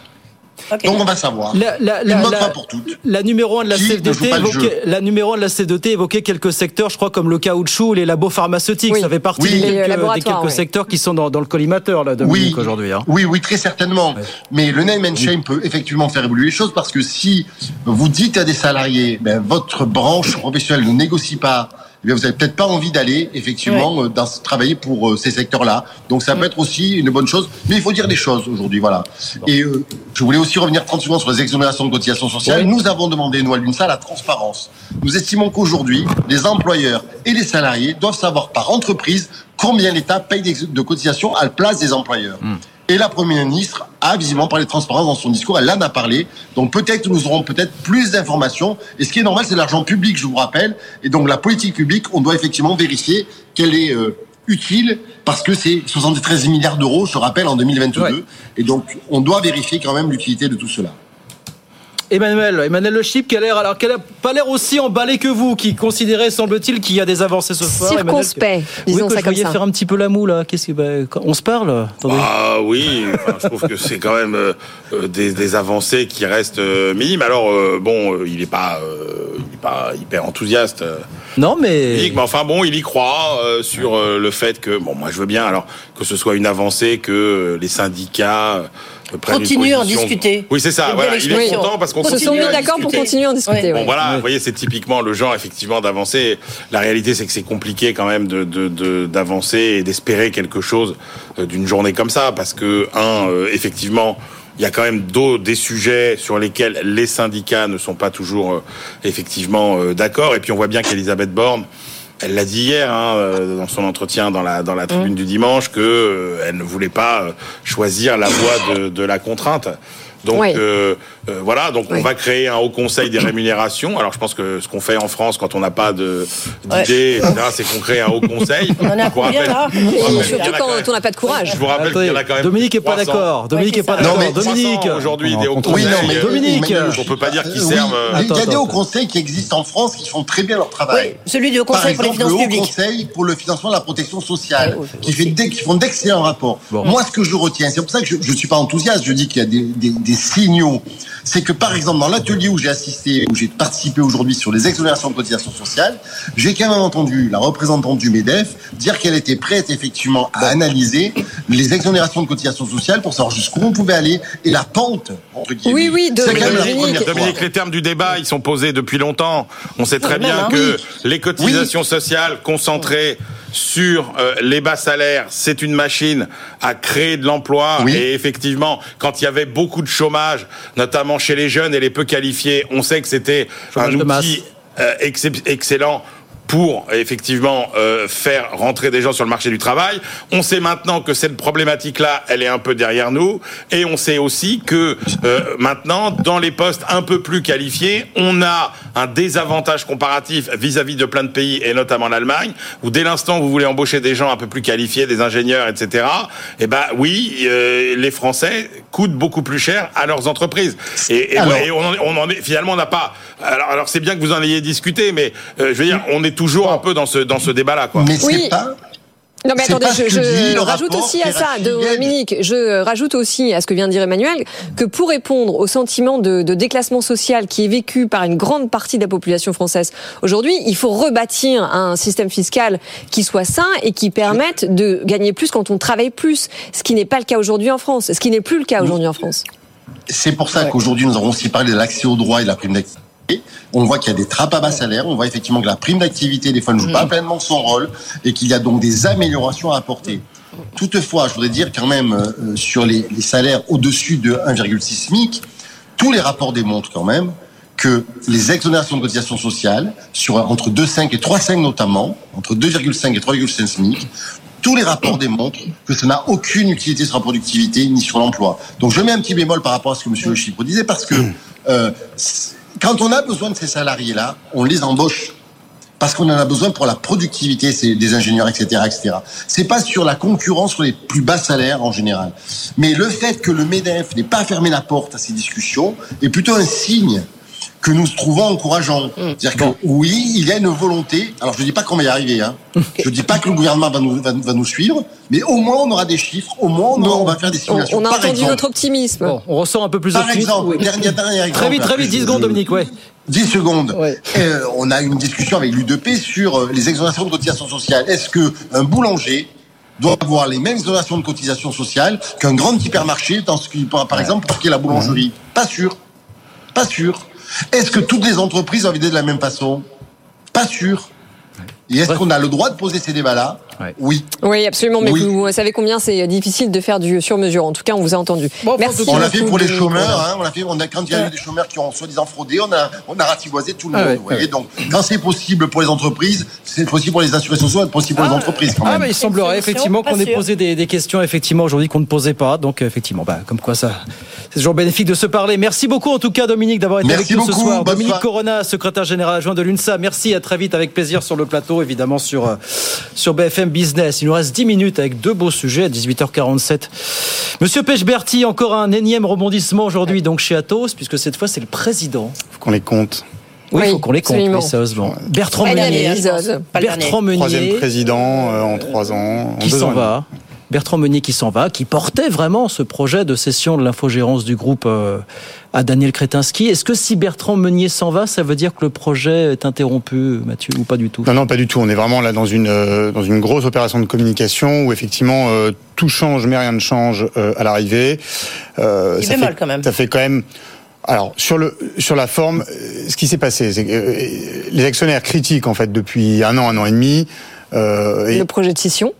Donc on va savoir. La, la, Une la, bonne la- fois pour toutes. la numéro 1 de la CFDT évoquait, la numéro 1 de la CFDT évoquait quelques secteurs, je crois comme le caoutchouc, les labos pharmaceutiques, ça fait partie Oui. des, Les quelques, des quelques secteurs qui sont dans, dans le collimateur là Dominique aujourd'hui. hein. Oui, oui, très certainement. Mais le name and shame peut effectivement faire évoluer les choses parce que si vous dites à des salariés, ben, votre branche professionnelle ne négocie pas, eh bien, vous n'avez peut-être pas envie d'aller effectivement euh, dans, travailler pour euh, ces secteurs-là. Donc ça peut être aussi une bonne chose. Mais il faut dire des choses aujourd'hui, voilà. Et euh, je voulais aussi revenir 30 secondes sur les exonérations de cotisations sociales. Nous avons demandé, nous, à l'UNSA, la transparence. Nous estimons qu'aujourd'hui, les employeurs et les salariés doivent savoir par entreprise combien l'État paye de cotisations à la place des employeurs. Et la Première ministre a visiblement parlé de transparence dans son discours, elle en a parlé. Donc peut-être nous aurons peut-être plus d'informations. Et ce qui est normal, c'est l'argent public, je vous rappelle. Et donc la politique publique, on doit effectivement vérifier qu'elle est euh, utile parce que c'est 73 milliards d'euros, je rappelle, en 2022. Et donc on doit vérifier quand même l'utilité de tout cela. Emmanuel, Emmanuel Le Chip, qui a l'air, alors qu'elle a pas l'air aussi emballé que vous, qui considérait, semble-t-il, qu'il y a des avancées ce soir. Que- Circonspect, oui, disons que ça je comme ça. faire un petit peu la moue là. Qu'est-ce que, bah, on se parle Attendez. Ah oui, enfin, je trouve que c'est quand même euh, euh, des, des avancées qui restent euh, minimes. Alors euh, bon, il est pas, euh, pas hyper enthousiaste. Non, mais. Mais enfin bon, il y croit euh, sur euh, le fait que bon, moi je veux bien alors que ce soit une avancée, que euh, les syndicats Continuez à en discuter. Oui, c'est ça. Voilà, il est content parce qu'on Se sont continue d'accord pour continuer à en discuter. Bon ouais. voilà, vous voyez, c'est typiquement le genre effectivement d'avancer. La réalité, c'est que c'est compliqué quand même de de- de- d'avancer et d'espérer quelque chose euh, d'une journée comme ça, parce que un, euh, effectivement. Il y a quand même d'autres des sujets sur lesquels les syndicats ne sont pas toujours euh, effectivement euh, d'accord. Et puis on voit bien qu'Elisabeth Borne, elle l'a dit hier hein, euh, dans son entretien dans la dans la tribune du dimanche que euh, elle ne voulait pas euh, choisir la voie de, de la contrainte. Donc Ouais. euh, euh, voilà, donc on va créer un haut conseil des rémunérations. Alors je pense que ce qu'on fait en France quand on n'a pas de d'idées, etc., c'est qu'on crée un haut conseil. On en vous combien, rappelle- là surtout a quand même- on n'a pas de courage. Je vous rappelle qu'il y en a quand même. Dominique est pas 300. d'accord. Dominique Ouais, est pas d'accord. Dominique. 300 aujourd'hui des hauts Oui, conseils. non, mais Dominique. On peut pas dire qu'ils Euh, oui, servent. il y a des hauts conseils qui existent en France qui font très bien leur travail. Oui, celui du Haut Conseil pour les le Haut publiques. Conseil pour le financement de la protection sociale, qui, fait d'ex- qui font d'excellents rapports. Bon. Moi, ce que je retiens, c'est pour ça que je ne suis pas enthousiaste, je dis qu'il y a des, des- des des signaux. C'est que par exemple dans l'atelier où j'ai assisté, où j'ai participé aujourd'hui sur les exonérations de cotisations sociales, j'ai quand même entendu la représentante du MEDEF dire qu'elle était prête effectivement à analyser les exonérations de cotisations sociales pour savoir jusqu'où on pouvait aller et la pente. Entre guillemets. Oui, oui, Dominique. fois. Dominique, les termes du débat, ils sont posés depuis longtemps. On sait très Oui, bien hein. que Oui. les cotisations sociales concentrées sur euh, les bas salaires, c'est une machine à créer de l'emploi. Et effectivement, quand il y avait beaucoup de chômage, notamment chez les jeunes et les peu qualifiés, on sait que c'était un outil euh, excellent pour effectivement euh, faire rentrer des gens sur le marché du travail. On sait maintenant que cette problématique-là, elle est un peu derrière nous, et on sait aussi que euh, maintenant, dans les postes un peu plus qualifiés, on a un désavantage comparatif vis-à-vis de plein de pays, et notamment l'Allemagne, où dès l'instant où vous voulez embaucher des gens un peu plus qualifiés, des ingénieurs, etc., eh ben oui, euh, les Français coûtent beaucoup plus cher à leurs entreprises. Et, et, Alors- ouais, et on, en, on en est finalement on n'a pas. Alors, alors c'est bien que vous en ayez discuté, mais euh, je veux dire, on est toujours un peu dans ce dans ce débat-là, quoi. Mais Oui. c'est pas. Non mais attendez, je, je rajoute aussi à ça, de. Dominique, je rajoute aussi à ce que vient de dire Emmanuel, que pour répondre au sentiment de, de déclassement social qui est vécu par une grande partie de la population française aujourd'hui, il faut rebâtir un système fiscal qui soit sain et qui permette de gagner plus quand on travaille plus, ce qui n'est pas le cas aujourd'hui en France, ce qui n'est plus le cas aujourd'hui en France. C'est pour ça qu'aujourd'hui, nous avons aussi parlé de l'accès au droit et de la prime d'activité. On voit qu'il y a des trappes à bas salaire. On voit effectivement que la prime d'activité, des fois, ne joue pas pleinement son rôle et qu'il y a donc des améliorations à apporter. Toutefois, je voudrais dire quand même, euh, sur les, les salaires au-dessus de 1,6 SMIC, tous les rapports démontrent quand même que les exonérations de cotisations sociales, sur entre 2,5 et 3,5 notamment, entre 2,5 et 3,5 SMIC, tous les rapports démontrent que ça n'a aucune utilité sur la productivité ni sur l'emploi. Donc je mets un petit bémol par rapport à ce que M. Le Chypre disait, parce que euh, quand on a besoin de ces salariés-là, on les embauche. Parce qu'on en a besoin pour la productivité, des ingénieurs, etc., etc. C'est pas sur la concurrence sur les plus bas salaires en général. Mais le fait que le MEDEF n'ait pas fermé la porte à ces discussions est plutôt un signe que nous trouvons encourageant. C'est-à-dire que oui, il y a une volonté. Alors je ne dis pas qu'on va y arriver. Hein. Je ne dis pas que le gouvernement va nous, va, va nous suivre, mais au moins on aura des chiffres, au moins on, aura- on va faire des On, simulations. on a Par entendu exemple, votre optimisme. Bon, on ressent un peu plus par exemple, Oui. dernier, dernier exemple. Très vite, très vite, 10 je- secondes, Dominique, ouais. 10 secondes. Euh, on a une discussion avec l'UDP sur euh, les exonérations de cotisations sociales. Est-ce que un boulanger doit avoir les mêmes exonérations de cotisations sociales qu'un grand hypermarché dans ce qui, par par exemple, pour ce qui est la boulangerie? Pas sûr. Pas sûr. Est-ce que toutes les entreprises doivent aider de la même façon? Pas sûr. Et est-ce qu'on a le droit de poser ces débats-là? Oui. Oui, absolument. Mais Oui. vous savez combien c'est difficile de faire du sur-mesure. En tout cas, on vous a entendu. Merci. On l'a fait pour les chômeurs, hein, on l'a fait, on a, quand il y a eu des chômeurs qui ont soi-disant fraudé, on a, on a ratiboisé tout le Ah monde. ouais, vous voyez. ouais. Donc, quand c'est possible pour les entreprises, c'est possible pour les assurés sociaux, c'est possible pour les entreprises quand Ah, mais il semblerait effectivement qu'on ait posé des, des questions effectivement aujourd'hui qu'on ne posait pas. Donc euh, effectivement, bah, comme quoi ça, c'est toujours bénéfique de se parler. Merci beaucoup en tout cas Dominique d'avoir été Merci avec nous ce soir. Dominique. Corona, secrétaire général adjoint de l'UNSA. Merci, à très vite avec plaisir sur le plateau, évidemment sur euh, sur BFM Business. Il nous reste 10 minutes avec deux beaux sujets à 18h47. Monsieur Pechberti, encore un énième rebondissement aujourd'hui donc chez Atos, puisque cette fois c'est le président. Faut qu'on les compte. Oui, il Oui, faut qu'on les compte, absolument. oui, sérieusement. Bertrand Meunier, Bertrand Troisième Meunier, président euh, en trois ans. en qui s'en va. Bertrand Meunier qui s'en va, qui portait vraiment ce projet de cession de l'infogérance du groupe euh, à Daniel Kretinsky. Est-ce que si Bertrand Meunier s'en va, ça veut dire que le projet est interrompu, Mathieu, ou pas du tout? Non, non, pas du tout. On est vraiment là dans une euh, dans une grosse opération de communication où effectivement euh, tout change, mais rien ne change euh, à l'arrivée. Euh, ça fait- quand même. Ça fait quand même. Alors sur le sur la forme, ce qui s'est passé, c'est que les actionnaires critiquent en fait depuis un an, un an et demi. Euh, et- Le projet de scission.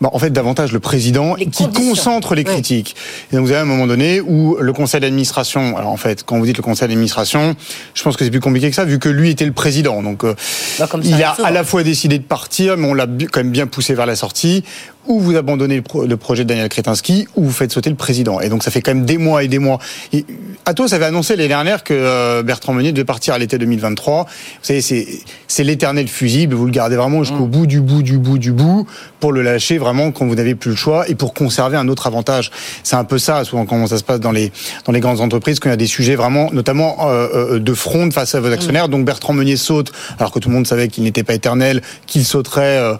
Bah, en fait, davantage le président qui concentre les critiques. Et donc, vous avez un moment donné où le conseil d'administration, alors en fait, quand vous dites le conseil d'administration, je pense que c'est plus compliqué que ça, vu que lui était le président. Donc, euh, Bah, comme ça il a souvent. à la fois décidé de partir, mais on l'a quand même bien poussé vers la sortie, ou vous abandonnez le, pro- le projet de Daniel Kretinsky, ou vous faites sauter le président. Et donc, ça fait quand même des mois et des mois. Et Atos avait annoncé l'année dernière que euh, Bertrand Meunier devait partir à l'été 2023. Vous savez, c'est l'éternel fusible. Vous le gardez vraiment jusqu'au bout du bout du bout du bout pour le lâcher vraiment quand vous n'avez plus le choix et pour conserver un autre avantage. C'est un peu ça, souvent, comment ça se passe dans les, dans les grandes entreprises, quand il y a des sujets vraiment, notamment euh, euh, de front face à vos actionnaires. Donc Bertrand Meunier saute, alors que tout le monde savait qu'il n'était pas éternel, qu'il sauterait. euh,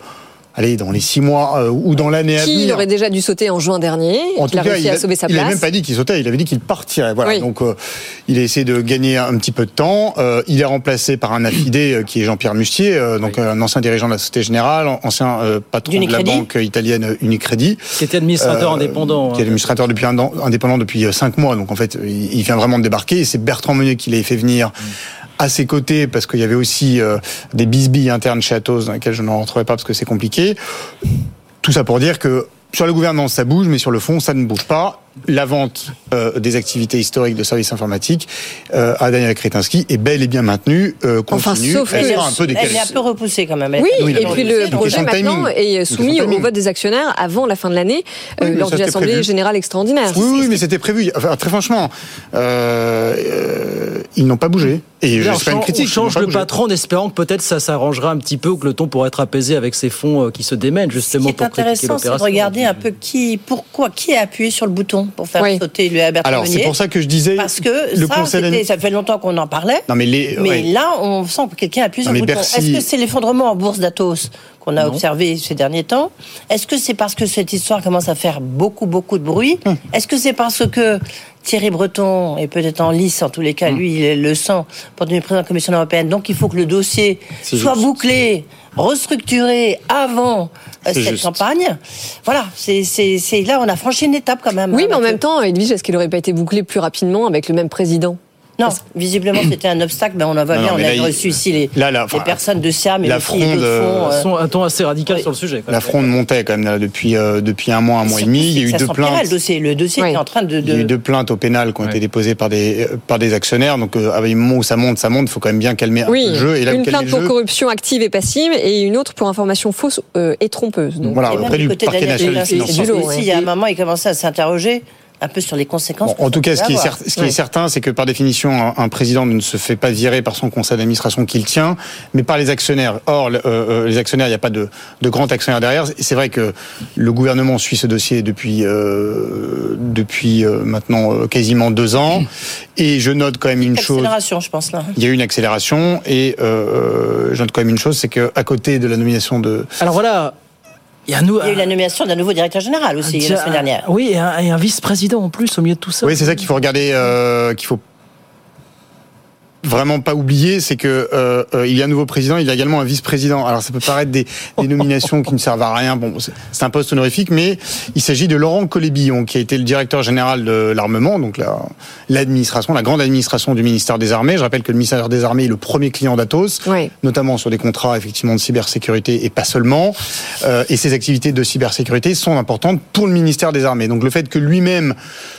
allez, dans les six mois euh, ou dans l'année à Qui venir. aurait déjà dû sauter en juin dernier. En il tout a cas, réussi il à sauver sa il place. avait même pas dit qu'il sautait, il avait dit qu'il partirait. Voilà. Oui. Donc, euh, il a essayé de gagner un petit peu de temps. Euh, il est remplacé par un affidé euh, qui est Jean-Pierre Mustier, euh, donc euh, un ancien dirigeant de la Société Générale, ancien euh, patron de la banque italienne Unicredit. Qui était administrateur Euh, indépendant. Qui est administrateur depuis un an- indépendant depuis cinq mois. Donc en fait, il il vient vraiment de débarquer. C'est Bertrand Meunier qui l'a fait venir. À ses côtés, parce qu'il y avait aussi euh, des bisbilles internes chez Atos dans lesquelles je ne rentrerai pas parce que c'est compliqué. Tout ça pour dire que sur la gouvernance, ça bouge, mais sur le fond, ça ne bouge pas. La vente euh, des activités historiques de services informatiques euh, à Daniel Kretinsky est belle et bien maintenue, euh, Enfin, continue. sauf Elle que- sera un peu Elle est un peu repoussée quand même. Elle Oui, et puis C'est le projet maintenant est soumis au vote des actionnaires avant la fin de l'année euh, Oui, lors d'une assemblée prévu. générale extraordinaire. Oui, oui, mais c'était prévu. Enfin, très franchement, euh, euh, ils n'ont pas bougé. Et fais pas une critique. on change le bougé. patron en espérant que peut-être ça s'arrangera un petit peu ou que le ton pourrait être apaisé avec ces fonds qui se démènent justement Ce qui est pour critiquer intéressant, c'est de regarder un peu qui, pourquoi, qui a appuyé sur le bouton pour faire sauter le Bertrand Alors, c'est pour ça que je disais. Parce que le ça, ça fait longtemps qu'on en parlait. Non, mais les- Mais ouais. là, on sent que quelqu'un appuie sur le mais bouton. Bercy- Est-ce que c'est l'effondrement en bourse d'Atos qu'on a Non. observé ces derniers temps? Est-ce que c'est parce que cette histoire commence à faire beaucoup, beaucoup de bruit? Hum. Est-ce que c'est parce que Thierry Breton est peut-être en lice, en tous les Hum. cas, lui, il le sent pour devenir président de la Commission européenne. Donc, il faut que le dossier soit juste. bouclé, restructuré avant euh, cette juste. campagne. Voilà, c'est c'est- c'est- là, on a franchi une étape quand même. Oui, hein, mais en même temps, Edwige, est-ce qu'il n'aurait pas été bouclé plus rapidement avec le même président? Non, visiblement c'était un obstacle, mais on en voit Non, bien, non, on a là, reçu ici les, Là, là, les enfin, personnes de SIAM et la aussi d'autres fronde, fonds. euh, euh, Son- un ton assez radical sur le sujet. La fronde montait quand même là, depuis, euh, depuis un mois, un mois et demi. Il y a eu deux plaintes. le dossier, le dossier est en train de... Il y a de- eu deux plaintes au pénal qui ont été déposées par des, euh, par des actionnaires. Donc, euh, à un moment où ça monte, ça monte, il faut quand même bien calmer un Oui, peu le jeu. Et là, une plainte pour jeu, corruption active et passive et une autre pour information fausse euh, et trompeuse. Donc, Voilà, auprès du parquet national aussi, il y a un moment, il commençait à s'interroger un peu sur les conséquences. Bon, en tout cas, ce qui, est, peut cer- avoir. ce qui est Ouais. certain, c'est que par définition, un, un président ne se fait pas virer par son conseil d'administration qu'il tient, mais par les actionnaires. Or, euh, euh, les actionnaires, il n'y a pas de, de grand actionnaire derrière. C'est vrai que le gouvernement suit ce dossier depuis euh, depuis euh, maintenant euh, quasiment deux ans. Et je note quand même une chose. Accélération, je pense, là. Il y a eu une accélération et euh, je note quand même une chose, c'est que à côté de la nomination de Alors voilà, il y a, nous, Il y a eu la nomination d'un nouveau directeur général aussi, la semaine dernière. Oui, et un, et un vice-président en plus au milieu de tout ça. Oui, c'est ça qu'il faut regarder, euh, qu'il faut vraiment pas oublier, c'est que euh, euh, il y a un nouveau président, il y a également un vice-président. Alors ça peut paraître des, des nominations qui ne servent à rien. Bon, c'est un poste honorifique, mais il s'agit de Laurent Collet-Billon, qui a été le directeur général de l'armement, donc la- l'administration, la grande administration du ministère des Armées. Je rappelle que le ministère des Armées est le premier client d'Atos, notamment sur des contrats effectivement de cybersécurité et pas seulement. Euh, et ces activités de cybersécurité sont importantes pour le ministère des Armées. Donc le fait que lui-même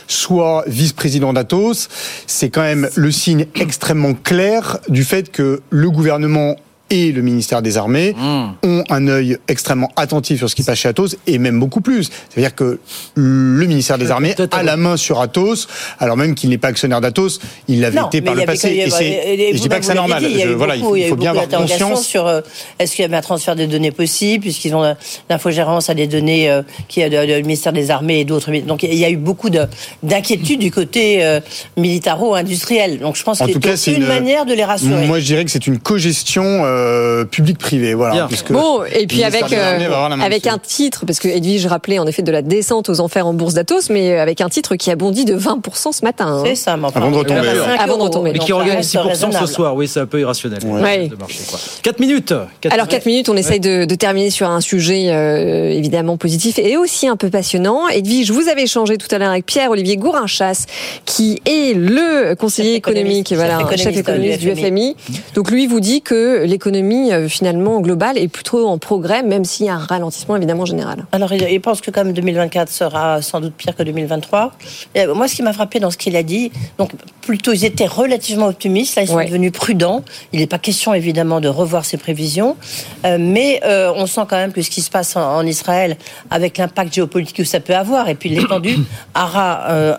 soit vice-président d'Atos, c'est quand même le signe extrêmement clair du fait que le gouvernement et le ministère des Armées ont un œil extrêmement attentif sur ce qui passe chez Atos et même beaucoup plus. C'est-à-dire que le ministère des Armées a la main sur Atos, alors même qu'il n'est pas actionnaire d'Atos, il l'avait été par le passé. Et, et je dis pas que c'est normal. dit, il y a Je- eu voilà, il faut, il a faut bien avoir conscience. sur euh, est-ce qu'il y avait un transfert des données possible, puisqu'ils ont euh, l'infogérance à des données euh, qui de- de- du ministère des Armées et d'autres. Donc il y a eu beaucoup de- d'inquiétudes du côté euh, militaro-industriel. Donc je pense a cas, c'est une, manière de les rassurer. Moi, je dirais que c'est une cogestion euh, publique-privée, voilà. puisque Bon, et puis avec, euh, avec un titre, parce que Edwige rappelait en effet de la descente aux enfers en bourse d'Atos, mais avec un titre qui a bondi de 20% ce matin. hein. C'est ça, mais enfin, Avant de retomber, Avant de. Mais qui regagne reste 6% ce soir, oui, c'est un peu irrationnel. Ouais. De marché, quoi. 4 minutes. Alors 4 minutes, on essaye de, de terminer sur un sujet euh, évidemment positif et aussi un peu passionnant. Edwige, vous avez échangé tout à l'heure avec Pierre-Olivier Gourinchas, qui est le conseiller économique, économiste, voilà, chef chef économiste économiste du FMI. Donc lui vous dit que l'économie euh, finalement globale est plutôt en progrès, même s'il y a un ralentissement évidemment général. Alors, il, pense que comme 2024 sera sans doute pire que 2023. Et, euh, moi, ce qui m'a frappé dans ce qu'il a dit, donc plutôt ils étaient relativement optimistes, là ils sont Ouais. devenus prudents. Il n'est pas question évidemment de revoir ses prévisions, Euh, mais euh, on sent quand même que ce qui se passe en, en Israël, avec l'impact géopolitique que ça peut avoir, et puis l'étendue, aura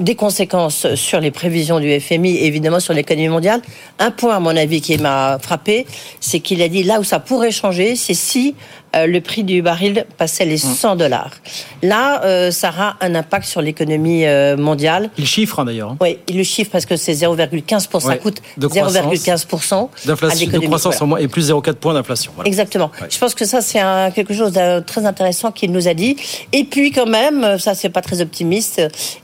des conséquences sur les prévisions du FMI et évidemment sur l'économie mondiale. Un point, à mon avis, qui m'a frappé, c'est qu'il a dit là où ça pourrait changer, c'est si euh, le prix du baril passait les 100 dollars. Là, euh, ça aura un impact sur l'économie euh, mondiale. Il chiffre hein, d'ailleurs. Oui, il le chiffre parce que c'est 0,15%. Ça coûte de croissance. 0,15% à D'inflation, de croissance en moins et plus 0,4 points d'inflation. Voilà. Exactement. Ouais. Je pense que ça, c'est quelque chose de très intéressant qu'il nous a dit. Et puis, quand même, ça, c'est pas très optimiste.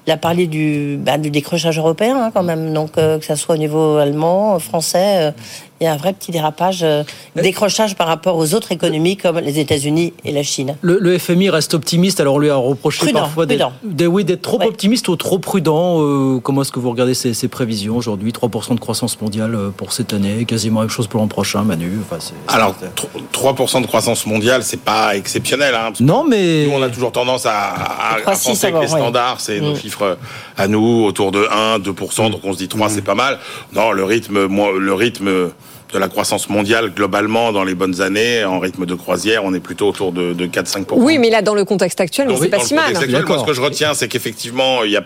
Il a parlé du, bah, du décrochage européen, hein, quand même. Donc, que ça soit au niveau allemand, français, il y a un vrai petit dérapage, euh, décrochage par rapport aux autres économies comme les États-Unis et la Chine. Le, le FMI reste optimiste, alors on lui a reproché Prudent, parfois d'être oui, d'être trop optimiste ou trop prudent. Euh, comment est-ce que vous regardez ces, ces prévisions aujourd'hui? 3% de croissance mondiale euh, pour cette année, quasiment la même chose pour l'an prochain, Manu? Enfin, c'est- Alors, tr- 3% de croissance mondiale, c'est pas exceptionnel. Hein, non, mais. Nous, on a toujours tendance à, à, à 3, 6, penser que les ouais. standards, c'est nos Mm. chiffres à nous, autour de 1, 2%, donc on se dit 3, c'est pas mal. Non, le rythme, moi, le rythme de la croissance mondiale, globalement, dans les bonnes années, en rythme de croisière, on est plutôt autour de, de 4-5%. Oui, mais là, dans le contexte actuel, mais Oui, c'est pas dans le si mal. contexte actuel, moi, ce que je retiens, c'est qu'effectivement, il, y a,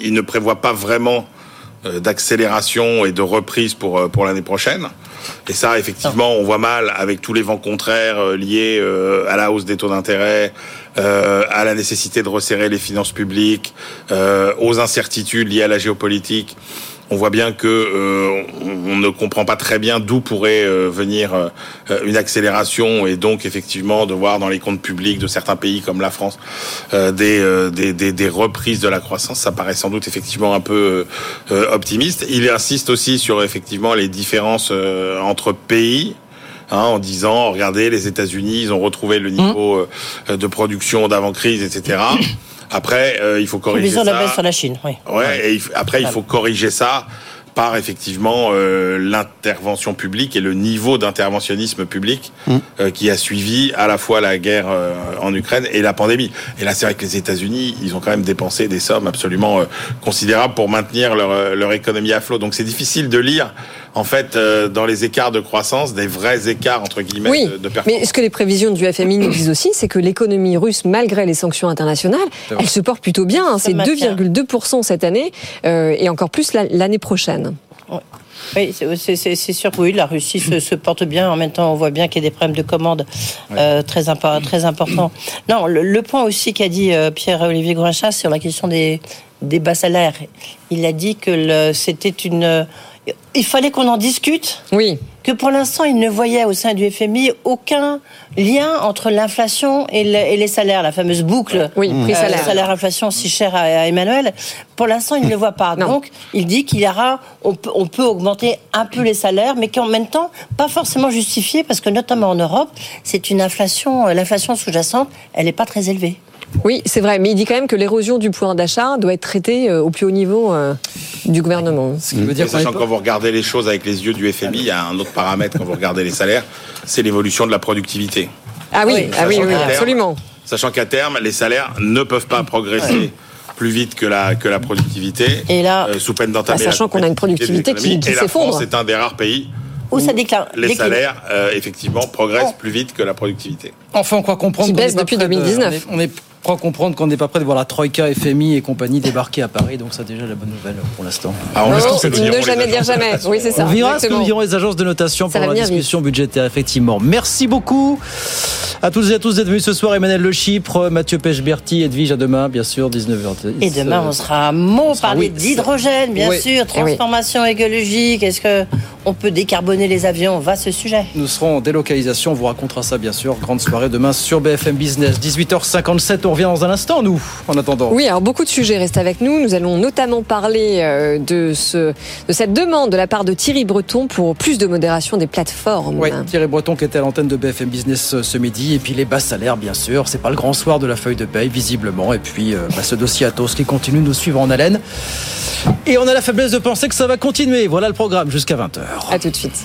il ne prévoit pas vraiment euh, d'accélération et de reprise pour, euh, pour l'année prochaine. Et ça, effectivement, on voit mal avec tous les vents contraires euh, liés à la hausse des taux d'intérêt, à la nécessité de resserrer les finances publiques, aux incertitudes liées à la géopolitique. On voit bien que euh, on, ne comprend pas très bien d'où pourrait euh, venir euh, une accélération et donc effectivement de voir dans les comptes publics de certains pays comme la France euh, des, euh, des, des, des reprises de la croissance. Ça paraît sans doute effectivement un peu euh, optimiste. Il insiste aussi sur effectivement les différences euh, entre pays. hein, en disant, regardez, les États-Unis, ils ont retrouvé le niveau euh, de production d'avant-crise, etc. Après, euh, il faut corriger de la ça. baisse sur la Chine, oui. Ouais, et il après, il faut corriger ça par effectivement euh, l'intervention publique et le niveau d'interventionnisme public euh, qui a suivi à la fois la guerre euh, en Ukraine et la pandémie. Et là, c'est vrai que les États-Unis, ils ont quand même dépensé des sommes absolument euh, considérables pour maintenir leur, euh, leur économie à flot. Donc, c'est difficile de lire, en fait, euh, dans les écarts de croissance, des vrais écarts entre guillemets Oui, de, de performance. mais ce que les prévisions du FMI nous disent aussi, c'est que l'économie russe, malgré les sanctions internationales, elle se porte plutôt bien. hein. C'est maintient. 2,2% cette année euh, et encore plus la- l'année prochaine. Oui, c'est- sûr que oui, la Russie se, se porte bien. En même temps, on voit bien qu'il y a des problèmes de commande euh, très, impo- très importants. Non, le, le point aussi qu'a dit euh, Pierre-Olivier Gourinchas sur la question des, des bas salaires, il a dit que c'était une... Il fallait qu'on en discute. Oui. Que pour l'instant, il ne voyait au sein du FMI aucun lien entre l'inflation et, le- et les salaires, la fameuse boucle. Oui, prix-salaire. Euh, salaire-inflation si cher à, à Emmanuel. Pour l'instant, il ne le voit pas. Donc, il dit qu'il y aura, on peut, on peut augmenter un peu les salaires, mais qu'en même temps, pas forcément justifié, parce que notamment en Europe, c'est une inflation, euh, l'inflation sous-jacente, elle n'est pas très élevée. Oui, c'est vrai, mais il dit quand même que l'érosion du pouvoir d'achat doit être traitée euh, au plus haut niveau euh, du gouvernement. Ce qui veut dire sachant que quand vous regardez les choses avec les yeux du FMI, il y a un autre paramètre quand vous regardez les salaires, c'est l'évolution de la productivité. Ah oui, ah oui, Sachant oui, qu'à terme- absolument. Sachant qu'à terme, les salaires ne peuvent pas progresser plus vite que la, que la productivité, Et là, euh, sous peine d'entamer bah, la sachant qu'on a une productivité qui- qui Et la s'effondre. France est un des rares pays où ça déclare. les décline. salaires, euh, effectivement, progressent plus vite que la productivité. Enfin, on croit comprendre. Qui baisse depuis près de- 2019. on est, on est croit comprendre qu'on n'est pas prêt de voir la Troïka, FMI et compagnie débarquer à Paris. Donc, c'est déjà la bonne nouvelle pour l'instant. Ah, on Non, verra ce que nous ne diront jamais dire jamais. notation. Oui, c'est ça. On verra ce que nous diront les agences de notation Ça pour la vite. discussion budgétaire, effectivement. Merci beaucoup à tous et à tous d'être venus ce soir. Emmanuel Le Chypre, Mathieu Pechberti, Edwige à demain, bien sûr, 19h. Et demain, on sera à mot sera- parler oui, d'hydrogène, bien oui. sûr, transformation écologique. Est-ce que on peut décarboner les avions? Va ce sujet. Nous serons en délocalisation, on vous racontera ça bien sûr. Grande soirée demain sur BFM Business. 18h57, on revient dans un instant, nous, en attendant. Oui, alors beaucoup de sujets restent avec nous. Nous allons notamment parler euh, de, ce, de cette demande de la part de Thierry Breton pour plus de modération des plateformes. Oui, Thierry Breton qui était à l'antenne de BFM Business euh, ce midi. Et puis les bas salaires, bien sûr. C'est pas le grand soir de la feuille de paye, visiblement. Et puis euh, bah, ce dossier Atos qui continue de nous suivre en haleine. Et on a la faiblesse de penser que ça va continuer. Voilà le programme jusqu'à 20h. À tout de suite.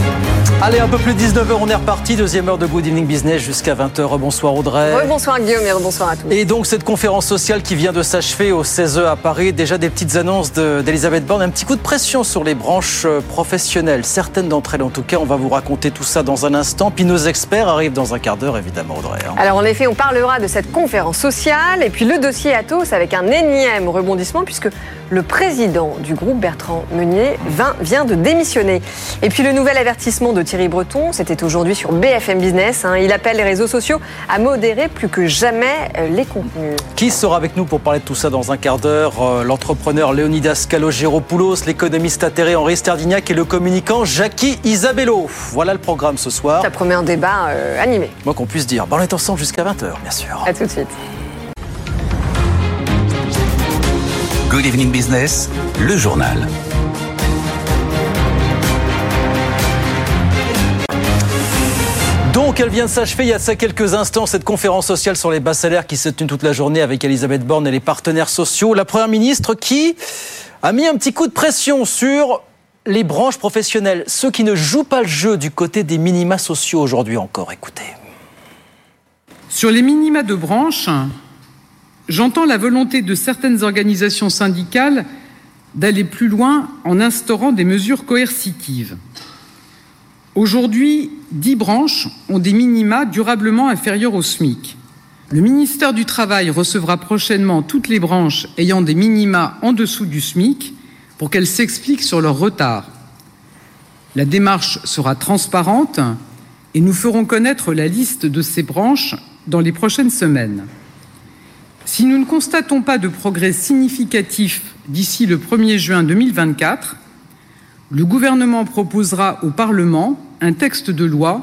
Allez, un peu plus 19h, on est reparti. Deuxième heure de Good Evening Business jusqu'à 20h. Bonsoir Audrey. bonsoir Guillaume et bonsoir à tous. Et donc cette conférence sociale qui vient de s'achever au 16e à Paris, déjà des petites annonces d'Elisabeth Borne, un petit coup de pression sur les branches euh, professionnelles, certaines d'entre elles en tout cas. On va vous raconter tout ça dans un instant. Puis nos experts arrivent dans un quart d'heure évidemment Audrey. Hein. Alors en effet, on parlera de cette conférence sociale et puis le dossier Atos avec un énième rebondissement puisque le président du groupe Bertrand Meunier vient de démissionner. Et puis le nouvel avertissement de Thierry Breton, c'était aujourd'hui sur BFM Business. Hein. Il appelle les réseaux sociaux à modérer plus que jamais euh, les contenus. Qui sera avec nous pour parler de tout ça dans un quart d'heure euh, L'entrepreneur Leonidas Calogero-Poulos, l'économiste atterré Henri Sterdignac et le communicant Jackie Isabello. Voilà le programme ce soir. Ça promet un débat euh, animé. Moi qu'on puisse dire. Bon, on est ensemble jusqu'à 20h, bien sûr. À tout de suite. Good Evening Business, le journal. Donc, elle vient de s'achever il y a ça quelques instants, cette conférence sociale sur les bas salaires qui s'est tenue toute la journée avec Elisabeth Borne et les partenaires sociaux. La première ministre qui a mis un petit coup de pression sur les branches professionnelles, ceux qui ne jouent pas le jeu du côté des minima sociaux aujourd'hui encore. Écoutez. Sur les minima de branche, J'entends la volonté de certaines organisations syndicales d'aller plus loin en instaurant des mesures coercitives. Aujourd'hui, dix branches ont des minima durablement inférieurs au SMIC. Le ministère du Travail recevra prochainement toutes les branches ayant des minima en dessous du SMIC pour qu'elles s'expliquent sur leur retard. La démarche sera transparente et nous ferons connaître la liste de ces branches dans les prochaines semaines. Si nous ne constatons pas de progrès significatif d'ici le 1er juin 2024, le gouvernement proposera au Parlement un texte de loi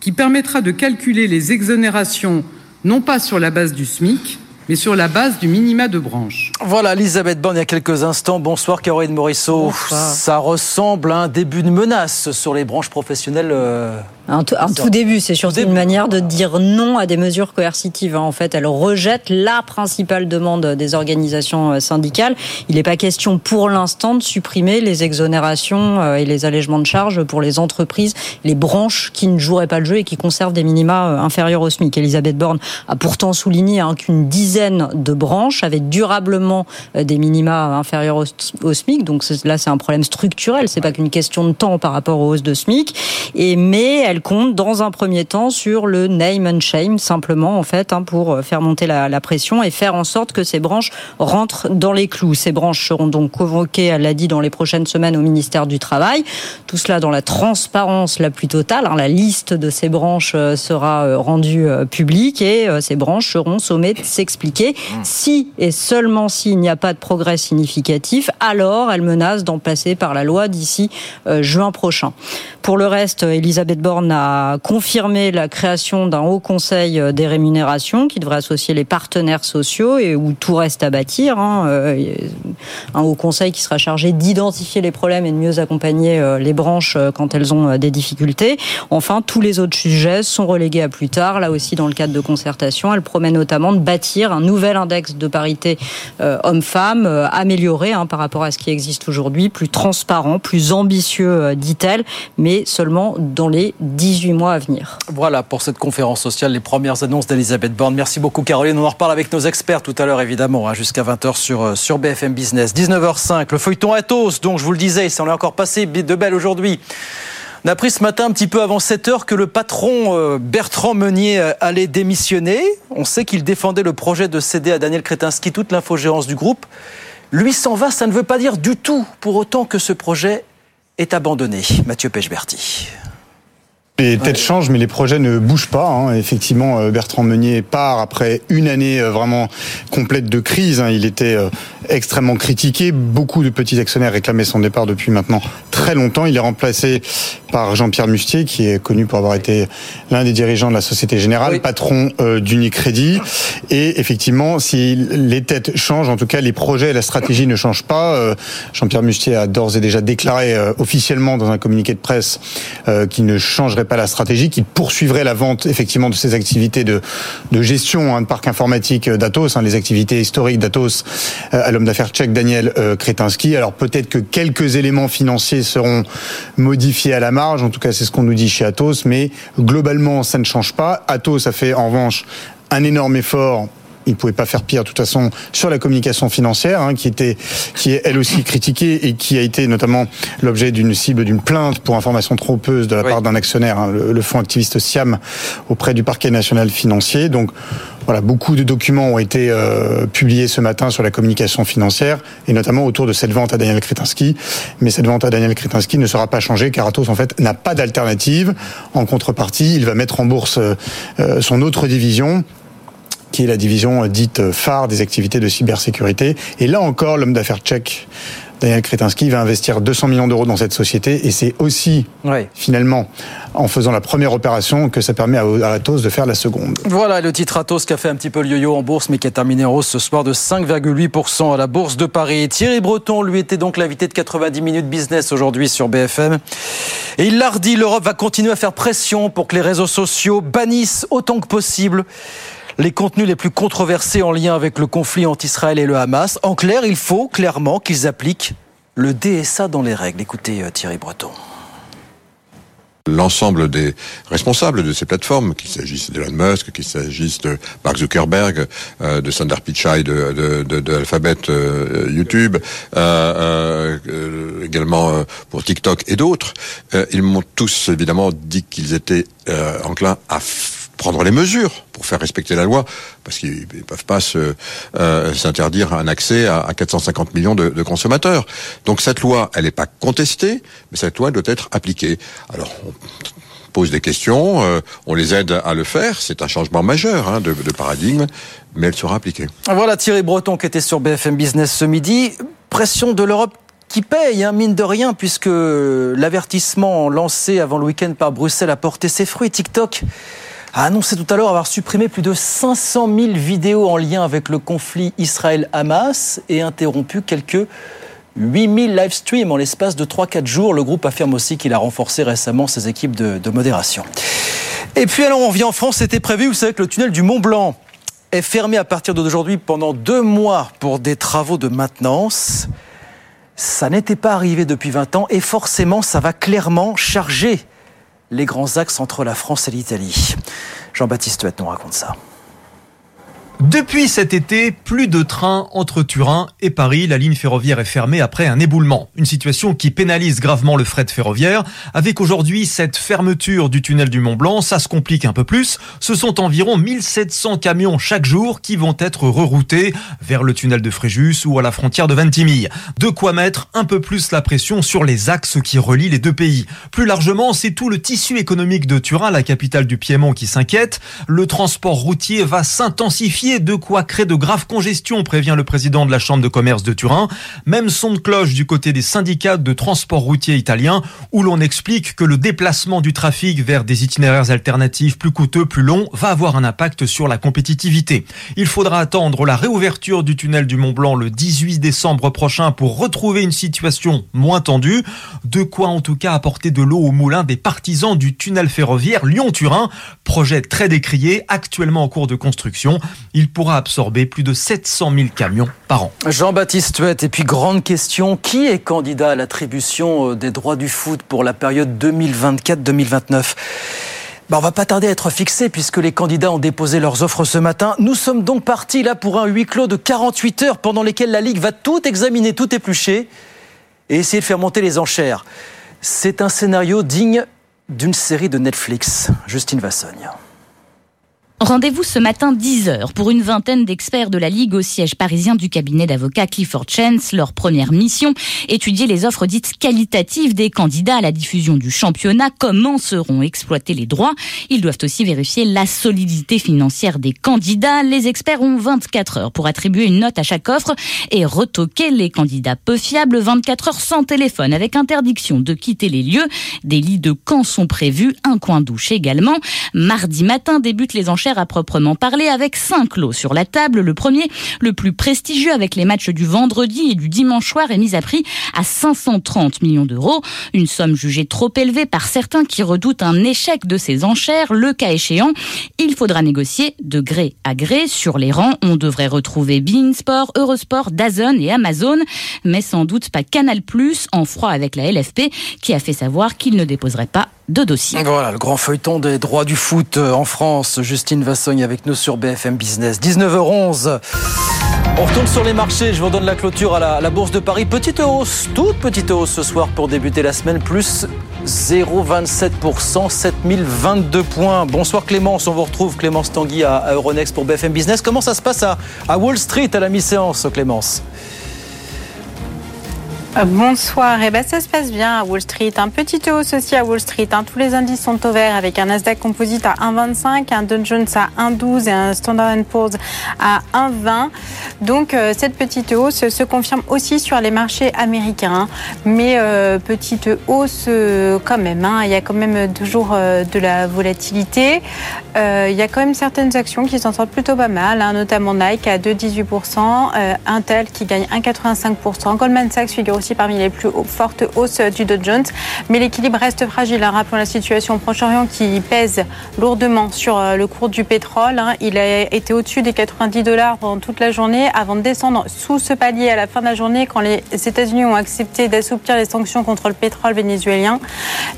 qui permettra de calculer les exonérations non pas sur la base du SMIC, mais sur la base du minima de branche. Voilà, Elisabeth Borne, il y a quelques instants. Bonsoir, Caroline Morisseau. Ça ressemble à un début de menace sur les branches professionnelles. Euh, un, tout, début, c'est surtout une manière de dire non à des mesures coercitives. Hein. En fait, elle rejette la principale demande des organisations euh, syndicales. Il n'est pas question pour l'instant de supprimer les exonérations euh, et les allègements de charges pour les entreprises, les branches qui ne joueraient pas le jeu et qui conservent des minima inférieurs au SMIC. Elisabeth Borne a pourtant souligné hein, qu'une dizaine de branches avaient durablement euh, des minima inférieurs au, SMIC. Donc là, c'est un problème structurel. C'est pas qu'une question de temps par rapport aux hausses de SMIC. Et mais elle compte dans un premier temps sur le name and shame simplement en fait hein, pour euh, faire monter la, pression et faire en sorte que ces branches rentrent dans les clous. Ces branches seront donc convoquées, elle l'a dit, dans les prochaines semaines au ministère du Travail. Tout cela dans la transparence la plus totale. Hein. La liste de ces branches euh, sera rendue publique et ces branches seront sommées de s'expliquer si et seulement s'il n'y a pas de progrès significatif, alors elle menace d'en passer par la loi d'ici euh, juin prochain. Pour le reste, Elisabeth Borne a confirmé la création d'un haut conseil euh, des rémunérations qui devrait associer les partenaires sociaux et où tout reste à bâtir. Hein. Euh, un haut conseil qui sera chargé d'identifier les problèmes et de mieux accompagner les branches quand elles ont des difficultés. Enfin, tous les autres sujets sont relégués à plus tard. Là aussi, dans le cadre de concertation, elle promet notamment de bâtir un nouvel index de parité euh, homme-femme euh, amélioré hein, par rapport à ce qui existe aujourd'hui, plus transparent, plus ambitieux, euh, dit-elle, mais seulement dans les 18 mois à venir. Voilà pour cette conférence sociale, les premières annonces d'Elisabeth Borne. Merci beaucoup Caroline. On en reparle avec nos experts tout à l'heure évidemment, hein, jusqu'à 20h sur, sur BFM Business. 19h05, le feuilleton Atos, donc je vous le disais, ça en est encore passé de belle aujourd'hui. On a appris ce matin, un petit peu avant 7 heures, que le patron euh, Bertrand Meunier euh, allait démissionner. On sait qu'il défendait le projet de céder à Daniel Kretinsky toute l'infogérance du groupe. Lui s'en va, ça ne veut pas dire du tout pour autant que ce projet est abandonné. Mathieu Pechberti. Les têtes changent, mais les projets ne bougent pas. Hein. Effectivement, euh, Bertrand Meunier part après une année euh, vraiment complète de crise. Hein. Il était euh, extrêmement critiqué. Beaucoup de petits actionnaires réclamaient son départ depuis maintenant très longtemps. Il est remplacé par Jean-Pierre Mustier, qui est connu pour avoir été l'un des dirigeants de la Société Générale, patron d'Unicredit. Et effectivement, si les têtes changent, en tout cas les projets et la stratégie ne changent pas. Jean-Pierre Mustier a d'ores et déjà déclaré officiellement dans un communiqué de presse qu'il ne changerait pas la stratégie, qu'il poursuivrait la vente effectivement de ses activités de, de gestion hein, de parc informatique d'Atos, hein, les activités historiques d'Atos, euh, l'homme d'affaires tchèque Daniel euh, Kretinsky. Alors peut-être que quelques éléments financiers seront modifiés à la marge, en tout cas c'est ce qu'on nous dit chez Atos, mais globalement ça ne change pas. Atos a fait en revanche un énorme effort il ne pouvait pas faire pire de toute façon sur la communication financière, hein, qui était, qui est elle aussi critiquée et qui a été notamment l'objet d'une cible d'une plainte pour information trompeuse de la part d'un actionnaire, hein, le, fonds activiste Siam, auprès du parquet national financier. Donc voilà, beaucoup de documents ont été euh, publiés ce matin sur la communication financière et notamment autour de cette vente à Daniel Kretinsky. Mais cette vente à Daniel Kretinsky ne sera pas changée car Atos en fait n'a pas d'alternative. En contrepartie, il va mettre en bourse euh, son autre division qui est la division dite phare des activités de cybersécurité. Et là encore, l'homme d'affaires tchèque Daniel Kretinsky va investir 200 millions d'euros dans cette société et c'est aussi finalement en faisant la première opération que ça permet à Atos de faire la seconde. Voilà le titre Atos qui a fait un petit peu le yo-yo en bourse mais qui a terminé en hausse ce soir de 5,8% à la bourse de Paris. Thierry Breton lui était donc l'invité de 90 minutes business aujourd'hui sur BFM et il l'a redit, l'Europe va continuer à faire pression pour que les réseaux sociaux bannissent autant que possible les contenus les plus controversés en lien avec le conflit entre Israël et le Hamas. En clair, il faut clairement qu'ils appliquent le DSA dans les règles. Écoutez euh, Thierry Breton l'ensemble des responsables de ces plateformes, qu'il s'agisse d'Elon Musk, qu'il s'agisse de Mark Zuckerberg, euh, de Sundar Pichai, de, Alphabet, euh, YouTube, également pour TikTok et d'autres, ils m'ont tous évidemment dit qu'ils étaient enclins à prendre les mesures pour faire respecter la loi, parce qu'ils ne peuvent pas euh, s'interdire un accès à, 450 millions de, consommateurs. Donc cette loi, elle n'est pas contestée, mais cette loi doit être appliquée. Alors, on pose des questions, euh, on les aide à le faire, c'est un changement majeur hein, de, paradigme, mais elle sera appliquée. Voilà Thierry Breton qui était sur BFM Business ce midi. Pression de l'Europe qui paye, hein, mine de rien, puisque l'avertissement lancé avant le week-end par Bruxelles a porté ses fruits. TikTok a annoncé tout à l'heure avoir supprimé plus de 500 000 vidéos en lien avec le conflit Israël-Hamas et interrompu quelques 8000 live streams en l'espace de 3-4 jours. Le groupe affirme aussi qu'il a renforcé récemment ses équipes de, modération. Et puis alors on vient en France, c'était prévu, vous savez que le tunnel du Mont Blanc est fermé à partir d'aujourd'hui pendant deux mois pour des travaux de maintenance. Ça n'était pas arrivé depuis 20 ans et forcément ça va clairement charger les grands axes entre la France et l'Italie. Jean-Baptiste Huette nous raconte ça. Depuis cet été, plus de trains entre Turin et Paris. La ligne ferroviaire est fermée après un éboulement. Une situation qui pénalise gravement le fret ferroviaire. Avec aujourd'hui cette fermeture du tunnel du Mont Blanc, ça se complique un peu plus. Ce sont environ 1700 camions chaque jour qui vont être reroutés vers le tunnel de Fréjus ou à la frontière de Ventimille. De quoi mettre un peu plus la pression sur les axes qui relient les deux pays. Plus largement, c'est tout le tissu économique de Turin, la capitale du Piémont, qui s'inquiète. Le transport routier va s'intensifier de quoi créer de graves congestions, prévient le président de la Chambre de commerce de Turin. Même son de cloche du côté des syndicats de transport routier italiens, où l'on explique que le déplacement du trafic vers des itinéraires alternatifs plus coûteux, plus longs, va avoir un impact sur la compétitivité. Il faudra attendre la réouverture du tunnel du Mont Blanc le 18 décembre prochain pour retrouver une situation moins tendue. De quoi en tout cas apporter de l'eau au moulin des partisans du tunnel ferroviaire Lyon-Turin, projet très décrié, actuellement en cours de construction il pourra absorber plus de 700 000 camions par an. Jean-Baptiste Huette, et puis grande question, qui est candidat à l'attribution euh, des droits du foot pour la période 2024-2029 bah, on va pas tarder à être fixé puisque les candidats ont déposé leurs offres ce matin. Nous sommes donc partis là pour un huis clos de 48 heures pendant lesquelles la Ligue va tout examiner, tout éplucher et essayer de faire monter les enchères. C'est un scénario digne d'une série de Netflix. Justine Vassogne. Rendez-vous ce matin 10h pour une vingtaine d'experts de la Ligue au siège parisien du cabinet d'avocats Clifford Chance. Leur première mission, étudier les offres dites qualitatives des candidats à la diffusion du championnat. Comment seront exploités les droits Ils doivent aussi vérifier la solidité financière des candidats. Les experts ont 24 heures pour attribuer une note à chaque offre et retoquer les candidats peu fiables. 24 heures sans téléphone avec interdiction de quitter les lieux. Des lits de camp sont prévus, un coin douche également. Mardi matin débutent les enchères à proprement parler avec cinq lots sur la table. Le premier, le plus prestigieux avec les matchs du vendredi et du dimanche soir, est mis à prix à 530 millions d'euros. Une somme jugée trop élevée par certains qui redoutent un échec de ces enchères. Le cas échéant, il faudra négocier de gré à gré. Sur les rangs, on devrait retrouver Beansport, Eurosport, Dazn et Amazon, mais sans doute pas Canal+, en froid avec la LFP, qui a fait savoir qu'il ne déposerait pas de dossier. Voilà, le grand feuilleton des droits du foot euh, en France. Justine Vassogne avec nous sur BFM Business. 19h11. On retourne sur les marchés. Je vous donne la clôture à la, Bourse de Paris. Petite hausse, toute petite hausse ce soir pour débuter la semaine, plus 0,27%, 7022 points. Bonsoir Clémence, on vous retrouve Clémence Tanguy à, Euronext pour BFM Business. Comment ça se passe à, Wall Street à la mi-séance Clémence? Bonsoir, et ben ça se passe bien à Wall Street. Un petit hausse aussi à Wall Street. hein. Tous les indices sont au vert avec un Nasdaq Composite à 1,25, un Dow Jones à 1,12 et un Standard Poor's à 1,20. Donc euh, cette petite hausse se confirme aussi sur les marchés américains. Mais euh, petite hausse euh, quand même. hein. Il y a quand même toujours de la volatilité. Il y a quand même certaines actions qui s'en sortent plutôt pas mal, hein, notamment Nike à 2,18%, euh, Intel qui gagne 1,85%, Goldman Sachs figure aussi parmi les plus fortes hausses du Dow Jones. Mais l'équilibre reste fragile. hein. Rappelons la situation au Proche-Orient qui pèse lourdement sur euh, le cours du pétrole. hein. Il a été au-dessus des 90 dollars pendant toute la journée avant de descendre sous ce palier à la fin de la journée quand les États-Unis ont accepté d'assouplir les sanctions contre le pétrole vénézuélien.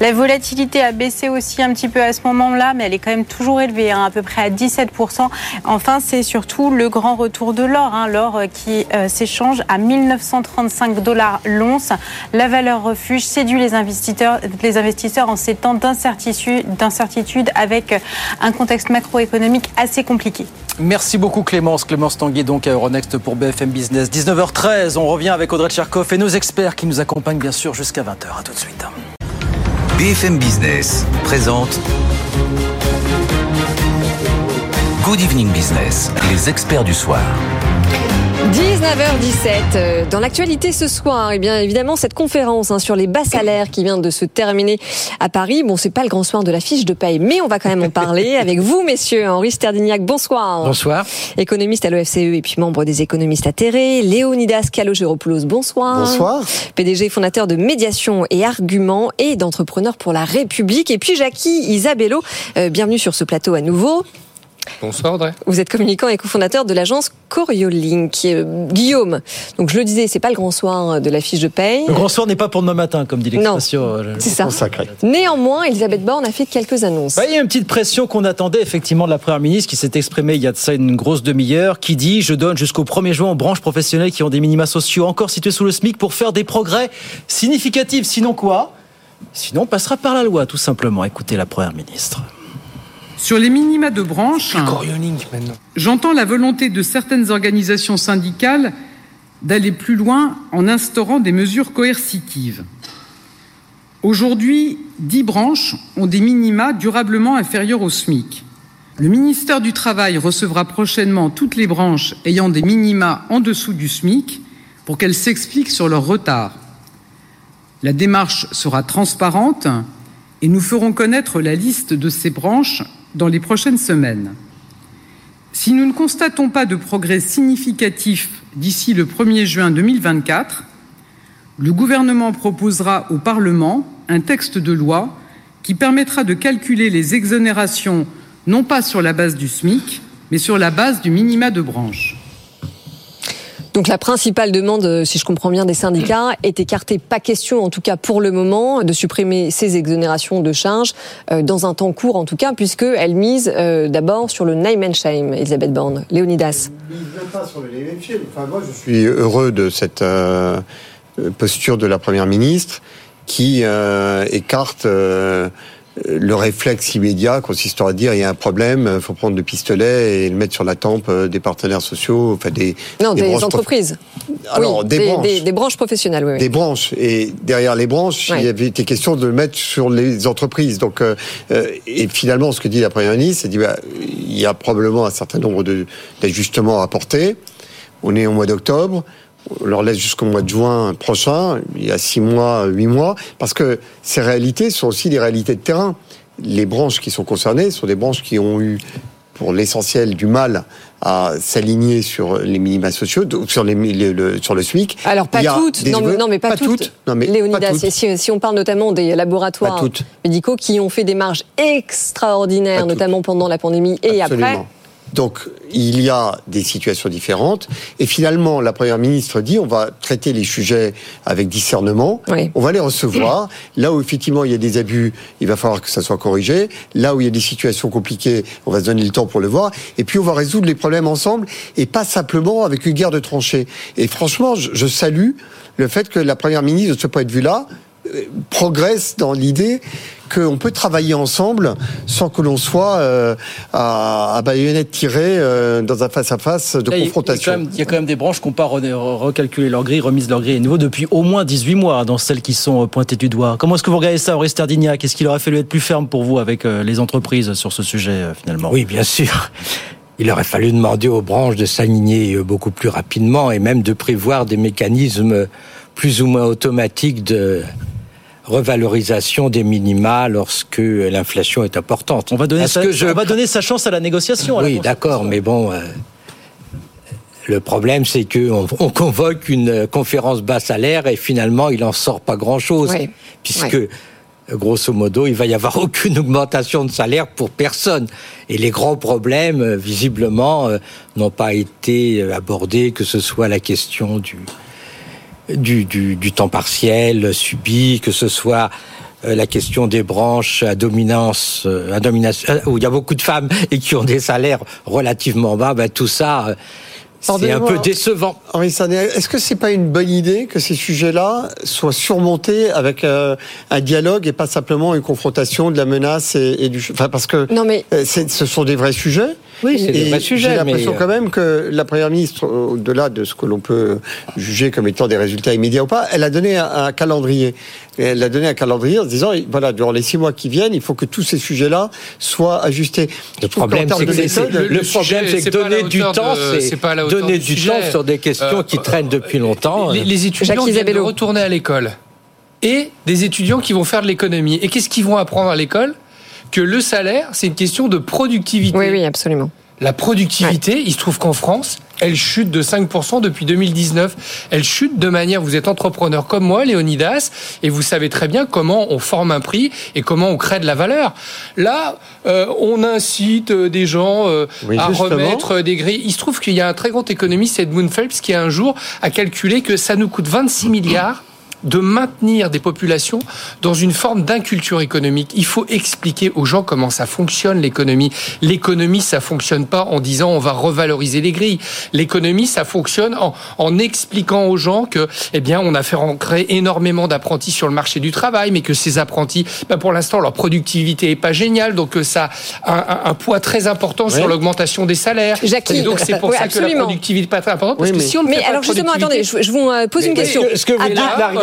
La volatilité a baissé aussi un petit peu à ce moment-là, mais elle est quand même toujours élevée, hein, à peu près à 17%. Enfin, c'est surtout le grand retour de l'or, l'or euh, qui euh, s'échange à 1935 dollars l'once. La valeur refuge séduit les investisseurs, les investisseurs en ces temps d'incertitude, d'incertitude avec un contexte macroéconomique assez compliqué. Merci beaucoup Clémence. Clémence Tanguy donc à Euronext pour BFM Business. 19h13, on revient avec Audrey Tcherkov et nos experts qui nous accompagnent bien sûr jusqu'à 20h. À tout de suite. BFM Business présente Good Evening Business, les experts du soir. 19h17. euh, Dans l'actualité ce soir, eh bien évidemment cette conférence hein, sur les bas salaires qui vient de se terminer à Paris. Bon, c'est pas le grand soir de la fiche de paye, mais on va quand même en parler avec vous, messieurs. Henri Sterdignac, bonsoir. Bonsoir. Économiste à l'OFCE et puis membre des économistes atterrés. Léonidas Calogéropoulos, bonsoir. Bonsoir. PDG fondateur de Médiation et Arguments et d'Entrepreneurs pour la République. Et puis Jackie Isabello, euh, bienvenue sur ce plateau à nouveau. Bonsoir Audrey. Vous êtes communicant et cofondateur de l'agence Coriolink. Euh, Guillaume, donc je le disais, c'est pas le grand soir de la fiche de paye. Le grand soir n'est pas pour demain matin, comme dit l'expression. euh, C'est ça. Néanmoins, Elisabeth Borne a fait quelques annonces. Bah, il y a une petite pression qu'on attendait effectivement de la Première ministre qui s'est exprimée il y a de ça une grosse demi-heure, qui dit je donne jusqu'au 1er juin aux branches professionnelles qui ont des minima sociaux encore situés sous le SMIC pour faire des progrès significatifs. Sinon quoi? Sinon on passera par la loi tout simplement. Écoutez la Première ministre. Sur les minima de branche, j'entends la volonté de certaines organisations syndicales d'aller plus loin en instaurant des mesures coercitives. Aujourd'hui, dix branches ont des minima durablement inférieurs au SMIC. Le ministère du Travail recevra prochainement toutes les branches ayant des minima en dessous du SMIC pour qu'elles s'expliquent sur leur retard. La démarche sera transparente et nous ferons connaître la liste de ces branches dans les prochaines semaines. Si nous ne constatons pas de progrès significatif d'ici le 1er juin 2024, le gouvernement proposera au Parlement un texte de loi qui permettra de calculer les exonérations non pas sur la base du SMIC, mais sur la base du minima de branche. Donc la principale demande, euh, si je comprends bien, des syndicats est écartée. Pas question, en tout cas pour le moment, de supprimer ces exonérations de charges euh, dans un temps court, en tout cas, puisqu'elles misent euh, d'abord sur le name and shame, Elisabeth Borne. Léonidas. Je suis heureux de cette euh, posture de la Première ministre qui euh, écarte euh, le réflexe immédiat consistant à dire il y a un problème, il faut prendre le pistolet et le mettre sur la tempe euh, des partenaires sociaux, enfin des, Non, des, entreprises. Alors, oui, des branches. Des, branches professionnelles, oui. oui. des branches et derrière les branches, Ouais. il y avait été question de le mettre sur les entreprises. Donc, euh, euh, et finalement, ce que dit la première ministre, c'est dit bah, il y a probablement un certain nombre d'ajustements à apporter. On est au mois d'octobre. On leur laisse jusqu'au mois de juin prochain, il y a six mois, huit mois, parce que ces réalités sont aussi des réalités de terrain. Les branches qui sont concernées sont des branches qui ont eu pour l'essentiel du mal à s'aligner sur les minima sociaux, sur, les, le, le- sur le SMIC. Alors pas toutes, non, non mais pas, toutes, toutes. Non, mais pas Léonidas, toutes. si, si on parle notamment des laboratoires médicaux qui ont fait des marges extraordinaires, notamment pendant la pandémie et après. Donc, il y a des situations différentes. Et finalement, la Première ministre dit on va traiter les sujets avec discernement. On va les recevoir. Là où, effectivement, il y a des abus, il va falloir que ça soit corrigé. Là où il y a des situations compliquées, on va se donner le temps pour le voir. Et puis, on va résoudre les problèmes ensemble et pas simplement avec une guerre de tranchées. Et franchement, je, salue le fait que la Première ministre, de ce point de vue-là, progresse dans l'idée qu'on peut travailler ensemble sans que l'on soit euh, à, à baïonnette tirée euh, dans un face-à-face de Là, confrontation. Il y, a quand même, il y a quand même des branches qui n'ont pas re- re- recalculé leur grille, remise leur grille à niveau depuis au moins 18 mois dans celles qui sont euh, pointées du doigt. Comment est-ce que vous regardez ça, Aurélie Stardignac Est-ce qu'il aurait fallu être plus ferme pour vous avec euh, les entreprises sur ce sujet euh, finalement? Oui, bien sûr. Il aurait fallu demander aux branches de s'aligner beaucoup plus rapidement et même de prévoir des mécanismes plus ou moins automatiques de revalorisation des minima lorsque l'inflation est importante. On va donner, sa, que je- on va donner sa chance à la négociation. à Oui, d'accord, mais bon, euh, le problème c'est que on, on convoque une conférence bas salaire et finalement il en sort pas grand-chose, Oui. puisque Oui. grosso modo il va y avoir aucune augmentation de salaire pour personne. Et les grands problèmes, euh, visiblement, euh, n'ont pas été abordés, que ce soit la question du du, du, du temps partiel subi, que ce soit euh, la question des branches à dominance, euh, à domination, euh, où il y a beaucoup de femmes et qui ont des salaires relativement bas, ben, tout ça, c'est un peu décevant. Henri Sanet, est-ce que c'est pas une bonne idée que ces sujets-là soient surmontés avec euh, un dialogue et pas simplement une confrontation de la menace et, et du... Enfin, parce que Non, mais- ce sont des vrais sujets. Oui, c'est vrais sujets, J'ai l'impression mais, euh, quand même que la Première ministre, au-delà de ce que l'on peut juger comme étant des résultats immédiats ou pas, elle a donné un, un calendrier. Elle a donné un calendrier en se disant, voilà, durant les six mois qui viennent, il faut que tous ces sujets-là soient ajustés. Le problème, c'est que c'est- le, le problème, c'est que donner du temps, c'est donner du temps sur des questions qui traînent depuis longtemps. Les, les étudiants viennent de retourner à l'école. Et des étudiants qui vont faire de l'économie. Et qu'est-ce qu'ils vont apprendre à l'école? Que le salaire, c'est une question de productivité. Oui, oui, absolument. La productivité, il se trouve qu'en France, elle chute de 5% depuis 2019. Elle chute de manière, vous êtes entrepreneur comme moi, Léonidas, et vous savez très bien comment on forme un prix et comment on crée de la valeur. Là, euh, on incite euh, des gens euh, Oui, à justement. remettre des grilles. Il se trouve qu'il y a un très grand économiste, Edmund Phelps, qui un jour a calculé que ça nous coûte 26 milliards de maintenir des populations dans une forme d'inculture économique. Il faut expliquer aux gens comment ça fonctionne l'économie. L'économie, ça fonctionne pas en disant on va revaloriser les grilles. L'économie, ça fonctionne en, en expliquant aux gens que, eh bien, on a fait rentrer énormément d'apprentis sur le marché du travail, mais que ces apprentis, ben, pour l'instant, leur productivité est pas géniale, donc euh, ça a un, un- un poids très important sur l'augmentation des salaires. Jackie. Et donc c'est pour Oui, ça que la productivité n'est pas très importante, parce que si on ne mais fait alors justement, attendez, je, je vous euh, pose une Mais question. ce que vous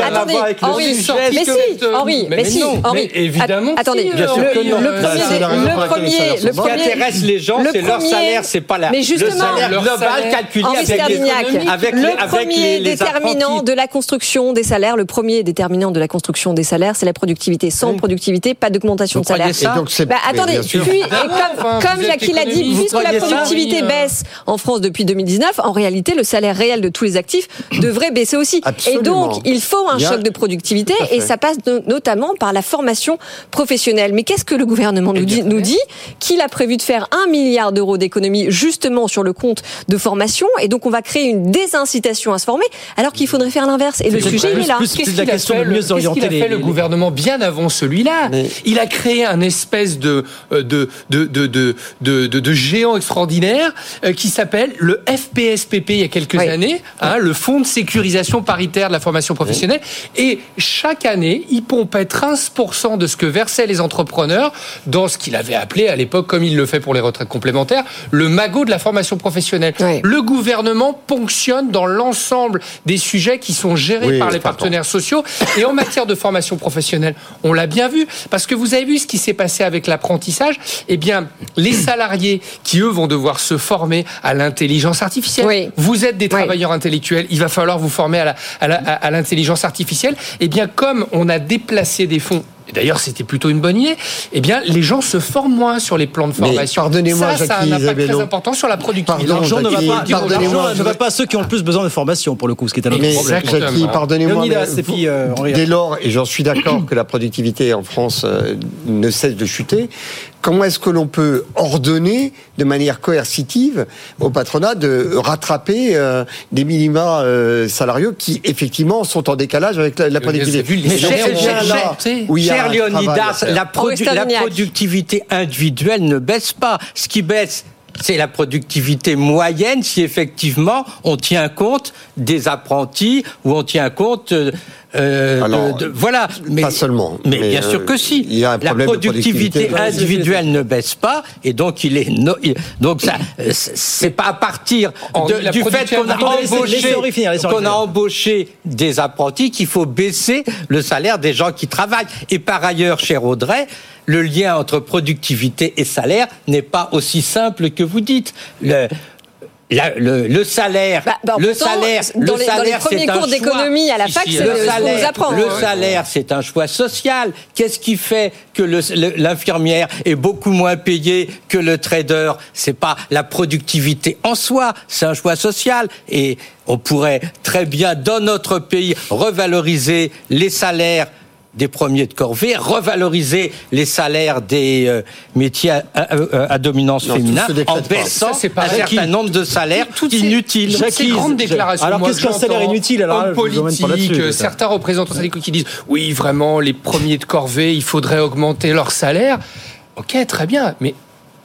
Attendez, le Henri, sujet. mais si, Henri, mais, Mais si, Henri. mais évidemment Att- Attendez, si, le, bien sûr que non. le Ça, premier, le premier, le intéresse les gens, le c'est leur salaire, c'est pas la- mais le justement, salaire Leur global salaire. calculé Henri avec le les, avec premier déterminant de la construction des salaires, le premier déterminant de la construction des salaires, c'est la productivité. Sans productivité, pas d'augmentation de salaire. ça Et donc, c'est- Bah, mais attendez, bien sûr. puis, comme, Jackie l'a dit, puisque la productivité euh. baisse en France depuis 2019, en réalité, le salaire réel de tous les actifs devrait baisser aussi. Absolument. Et donc, il faut un Bien. choc de productivité et ça passe no- notamment par la formation professionnelle. Mais qu'est-ce que le gouvernement nous dit, nous dit? Qu'il a prévu de faire un milliard d'euros d'économies justement sur le compte de formation et donc on va créer une désincitation à se former alors qu'il faudrait faire l'inverse. Et le sujet, il est là. Qu'est-ce qu'il a fait, le, qu'est-ce qu'il a fait le gouvernement bien avant celui-là? Il a créé un espèce de euh, de de de de de, de- de géant extraordinaire euh, qui s'appelle le FPSPP il y a quelques années, hein, le Fonds de sécurisation paritaire de la formation professionnelle. Et chaque année, il pompait 13% de ce que versaient les entrepreneurs dans ce qu'il avait appelé à l'époque, comme il le fait pour les retraites complémentaires, le magot de la formation professionnelle. Le gouvernement ponctionne dans l'ensemble des sujets qui sont gérés Oui, par les partenaires sociaux. Et en matière de formation professionnelle, on l'a bien vu, parce que vous avez vu ce qui s'est passé avec l'apprentissage. Eh bien, les salariés qui, eux, vont devoir se former à l'intelligence artificielle. Vous êtes des travailleurs intellectuels, il va falloir vous former à la- à la- à- à l'intelligence artificielle. Eh bien, comme on a déplacé des fonds et d'ailleurs c'était plutôt une bonne idée, eh bien les gens se forment moins sur les plans de formation. Pardonnez-moi, ça, ça a un impact très important sur la productivité. L'argent ne, va pas, ne va pas à ceux qui ont le plus besoin de formation, pour le coup, ce qui est un autre Mais problème. Jackie, pardonnez-moi, euh, Henri. dès lors, et j'en suis d'accord que la productivité en France euh, ne cesse de chuter, comment est-ce que l'on peut ordonner de manière coercitive au patronat de rattraper euh, des minima euh, salariaux qui effectivement sont en décalage avec la, la productivité? Mais cher, cher- faire. la, produ- la productivité individuelle ne baisse pas. Ce qui baisse, c'est la productivité moyenne si effectivement on tient compte des apprentis ou on tient compte euh, euh, Alors, de, de- voilà. Mais, pas seulement, Mais, mais, bien euh, sûr que si. il y a un la problème de productivité productivité. individuelle ne baisse pas et donc il est no- il- donc ça euh, c'est pas à partir de- du fait qu'on a embauché qu'on a embauché des apprentis qu'il faut baisser le salaire des gens qui travaillent. Et par ailleurs, cher Audrey, le lien entre productivité et salaire n'est pas aussi simple que vous dites. Le, la- le, le salaire, Bah, bah, le pourtant, salaire, dans le les- dans les salaire, premiers c'est un cours choix. d'économie à la fac, c'est le ce qu'on salaire, nous apprend. Le salaire, c'est un choix social. Qu'est-ce qui fait que l'infirmière est beaucoup moins payée que le trader? C'est pas la productivité en soi, c'est un choix social. Et on pourrait très bien, dans notre pays, revaloriser les salaires des premiers de corvée, revaloriser les salaires des euh, métiers à, à- à- à dominance se en baissant Ça, c'est pas un vrai. certain nombre de salaires Toutes ces- inutiles. toutes ces grandes déclarations. Alors, qu'est-ce qu'un salaire inutile Alors euh, peut-être. certains représentants syndicaux qui disent oui, vraiment, les premiers de corvée, il faudrait augmenter leur salaire. Ok, très bien, mais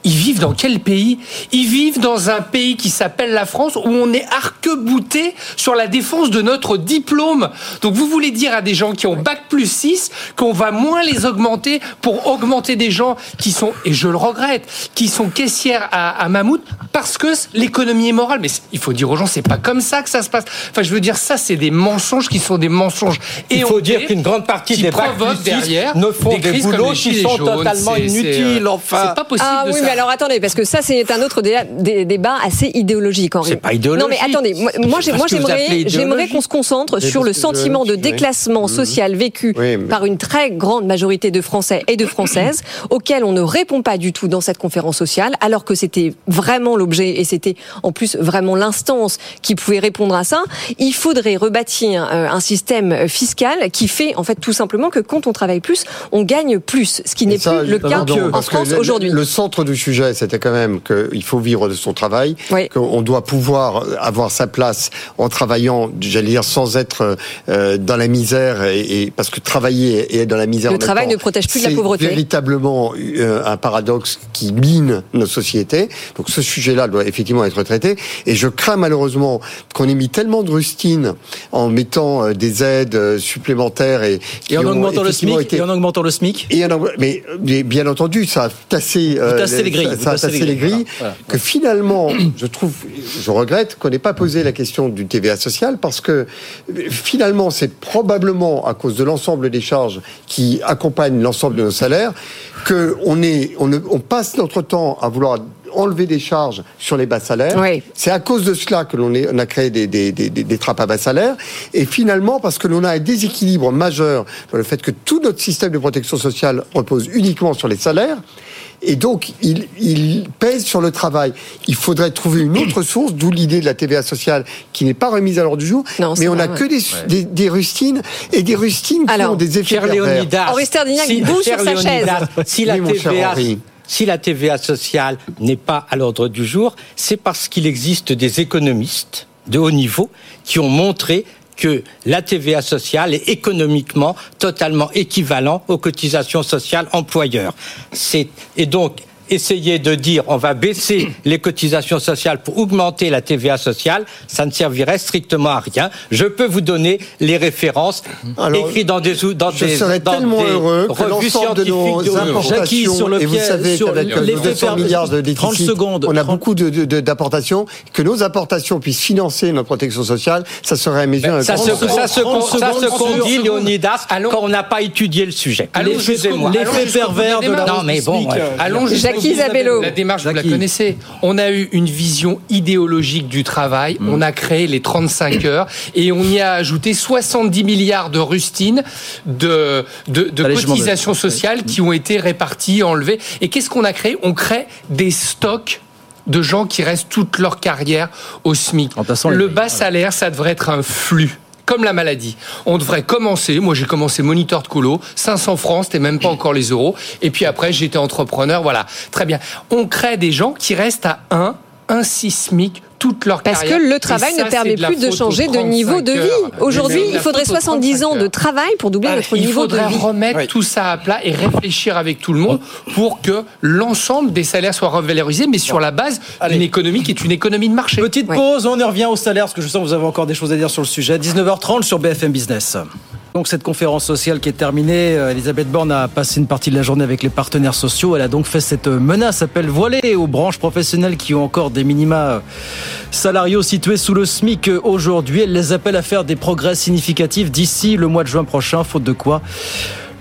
ils vivent dans quel pays? Ils vivent dans un pays qui s'appelle la France où on est arc-bouté sur la défense de notre diplôme. Donc vous voulez dire à des gens qui ont bac plus 6 qu'on va moins les augmenter pour augmenter des gens qui sont, et je le regrette, qui sont caissières à, à Mammouth parce que l'économie est morale. Mais il faut dire aux gens, c'est pas comme ça que ça se passe. Enfin, je veux dire, ça, c'est des mensonges qui sont des mensonges. Il faut dire qu'une grande partie des bac provoquent plus six derrière ne font des comme boulots qui sont jaunes. totalement c'est, inutiles, euh, enfin. C'est pas possible Ah de oui. Mais alors attendez, parce que ça, c'est un autre dé- dé- débat assez idéologique, Henri. C'est pas idéologique. Non, mais attendez, moi, j'aimerais, qu'on se concentre sur le sentiment de oui. déclassement social vécu Oui, mais- par une très grande majorité de Français et de Françaises, auquel on ne répond pas du tout dans cette conférence sociale, alors que c'était vraiment l'objet et c'était en plus vraiment l'instance qui pouvait répondre à ça. Il faudrait rebâtir euh, un système fiscal qui fait, en fait, tout simplement que quand on travaille plus, on gagne plus, ce qui n'est plus le cas en France aujourd'hui. Le centre du sujet, c'était quand même qu'il faut vivre de son travail, Oui. qu'on doit pouvoir avoir sa place en travaillant, j'allais dire, sans être euh, dans la misère, et, et- parce que travailler et être dans la misère. Le en travail temps, ne protège plus de la c'est pauvreté. véritablement euh, un paradoxe qui mine nos sociétés. Donc ce sujet-là doit effectivement être traité. Et je crains malheureusement qu'on ait mis tellement de rustines en mettant euh, des aides supplémentaires et, en augmentant le SMIC, été- et en augmentant le SMIC? et en- mais, mais bien entendu, ça a tassé, euh, les grilles, ça, a les les grilles, grilles. voilà, voilà. Que finalement, je trouve, je regrette qu'on n'ait pas posé la question du TVA social parce que finalement, c'est probablement à cause de l'ensemble des charges qui accompagnent l'ensemble de nos salaires que on est, on, ne- on passe notre temps à vouloir enlever des charges sur les bas salaires. Oui. C'est à cause de cela que l'on est- on a créé des, des, des, des- des trappes à bas salaires. Et finalement, parce que l'on a un déséquilibre majeur dans le fait que tout notre système de protection sociale repose uniquement sur les salaires. Et donc, il, il pèse sur le travail. Il faudrait trouver une autre source, d'où l'idée de la TVA sociale, qui n'est pas remise à l'ordre du jour. Non, c'est mais on n'a que des, des, des rustines, et des rustines qui Alors, ont des effets Cher pervers. Léonidas, Henri Sterdignac bouge cher sur sa Léonidas, si la Oui, TVA, si la TVA sociale n'est pas à l'ordre du jour, c'est parce qu'il existe des économistes de haut niveau qui ont montré que la TVA sociale est économiquement totalement équivalent aux cotisations sociales employeurs. C'est et donc essayer de dire on va baisser les cotisations sociales pour augmenter la TVA sociale, ça ne servirait strictement à rien. Je peux vous donner les références Alors, écrites dans des dans Je des, serais dans tellement des heureux que revues l'ensemble de nos scientifiques de importations, sur le et vous pied- savez sur qu'avec euh, l'effet 200 per- milliards de 30 déficit, secondes, on a 30 beaucoup de- de- de- d'apportations, que nos apportations puissent financer notre protection sociale, ça serait à mes yeux un Ça se, ça se, 30 ça se secondes condit, sur- Léonidas, quand on n'a pas étudié le sujet. Allons L'effet pervers de la. Non, mais bon, Allons jusqu'au Jackie Isabello. La démarche, vous la connaissez. On a eu une vision idéologique du travail. Mm. On a créé les 35 heures et on y a ajouté 70 milliards de rustines de, cotisations sociales qui ont été réparties, enlevées. Et qu'est-ce qu'on a créé? On crée des stocks de gens qui restent toute leur carrière au SMIC. Le bas salaire, ça devrait être un flux. Comme la maladie. On devrait commencer, moi j'ai commencé moniteur de colo, 500 francs, c'était même pas encore les euros. Et puis après j'étais entrepreneur, voilà. Très bien. On crée des gens qui restent à 1, 1 SMIC toute leur Parce carrière. que le travail ça, ne permet de plus de changer de 35 niveau de vie. Aujourd'hui, il faudrait faute aux 70 ans 35 de travail pour doubler notre Il niveau de faudrait vie. remettre tout ça à plat et réfléchir avec tout le monde pour que l'ensemble des salaires soient revalorisés, mais sur la base d'une économie qui est une économie de marché. Petite pause, on y revient au salaire, parce que je sens que vous avez encore des choses à dire sur le sujet. 19h30 sur BFM Business. Donc cette conférence sociale qui est terminée, euh, Elisabeth Borne a passé une partie de la journée avec les partenaires sociaux. Elle a donc fait cette menace, appel voilé aux branches professionnelles qui ont encore des minima euh, salariaux situés sous le SMIC aujourd'hui. Elle les appelle à faire des progrès significatifs d'ici le mois de juin prochain, faute de quoi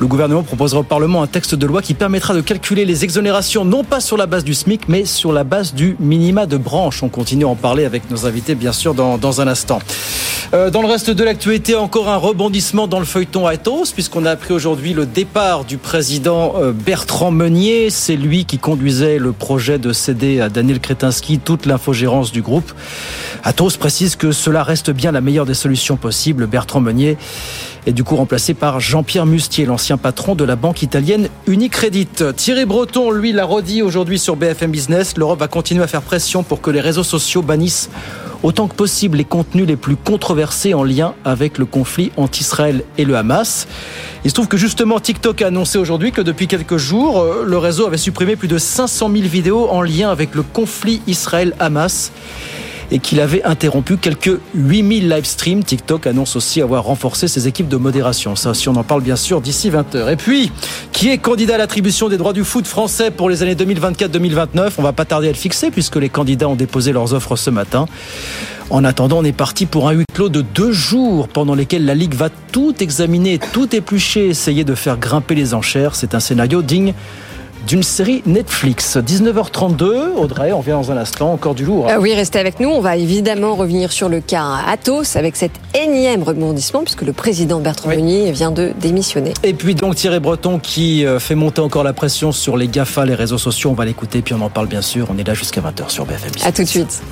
le gouvernement proposera au Parlement un texte de loi qui permettra de calculer les exonérations non pas sur la base du SMIC, mais sur la base du minima de branche. On continue à en parler avec nos invités, bien sûr, dans, dans un instant. Euh, dans le reste de l'actualité, encore un rebondissement dans le feuilleton Athos, puisqu'on a appris aujourd'hui le départ du président euh, Bertrand Meunier. C'est lui qui conduisait le projet de céder à Daniel Kretinsky toute l'infogérance du groupe. Athos précise que cela reste bien la meilleure des solutions possibles. Bertrand Meunier est du coup remplacé par Jean-Pierre Mustier, l'ancien patron de la banque italienne Unicredit. Thierry Breton, lui, l'a redit aujourd'hui sur BFM Business. L'Europe va continuer à faire pression pour que les réseaux sociaux bannissent autant que possible les contenus les plus controversés en lien avec le conflit entre Israël et le Hamas. Il se trouve que justement TikTok a annoncé aujourd'hui que depuis quelques jours, euh, le réseau avait supprimé plus de 500 000 vidéos en lien avec le conflit Israël-Hamas et qu'il avait interrompu quelques 8000 live streams. TikTok annonce aussi avoir renforcé ses équipes de modération. Ça aussi, on en parle bien sûr d'ici 20h. Et puis, qui est candidat à l'attribution des droits du foot français pour les années 2024-2029 On va pas tarder à le fixer puisque les candidats ont déposé leurs offres ce matin. En attendant, on est parti pour un huis clos de deux jours pendant lesquels la Ligue va tout examiner, tout éplucher, essayer de faire grimper les enchères. C'est un scénario digne d'une série Netflix. 19h32, Audrey, on vient dans un instant, encore du lourd. hein. Euh, oui, restez avec nous. On va évidemment revenir sur le cas Athos avec cet énième rebondissement puisque le président Bertrand Meunier vient de démissionner. Et puis donc Thierry Breton qui euh, fait monter encore la pression sur les GAFA, les réseaux sociaux. On va l'écouter, puis on en parle bien sûr. On est là jusqu'à 20h sur BFM. À tout de suite.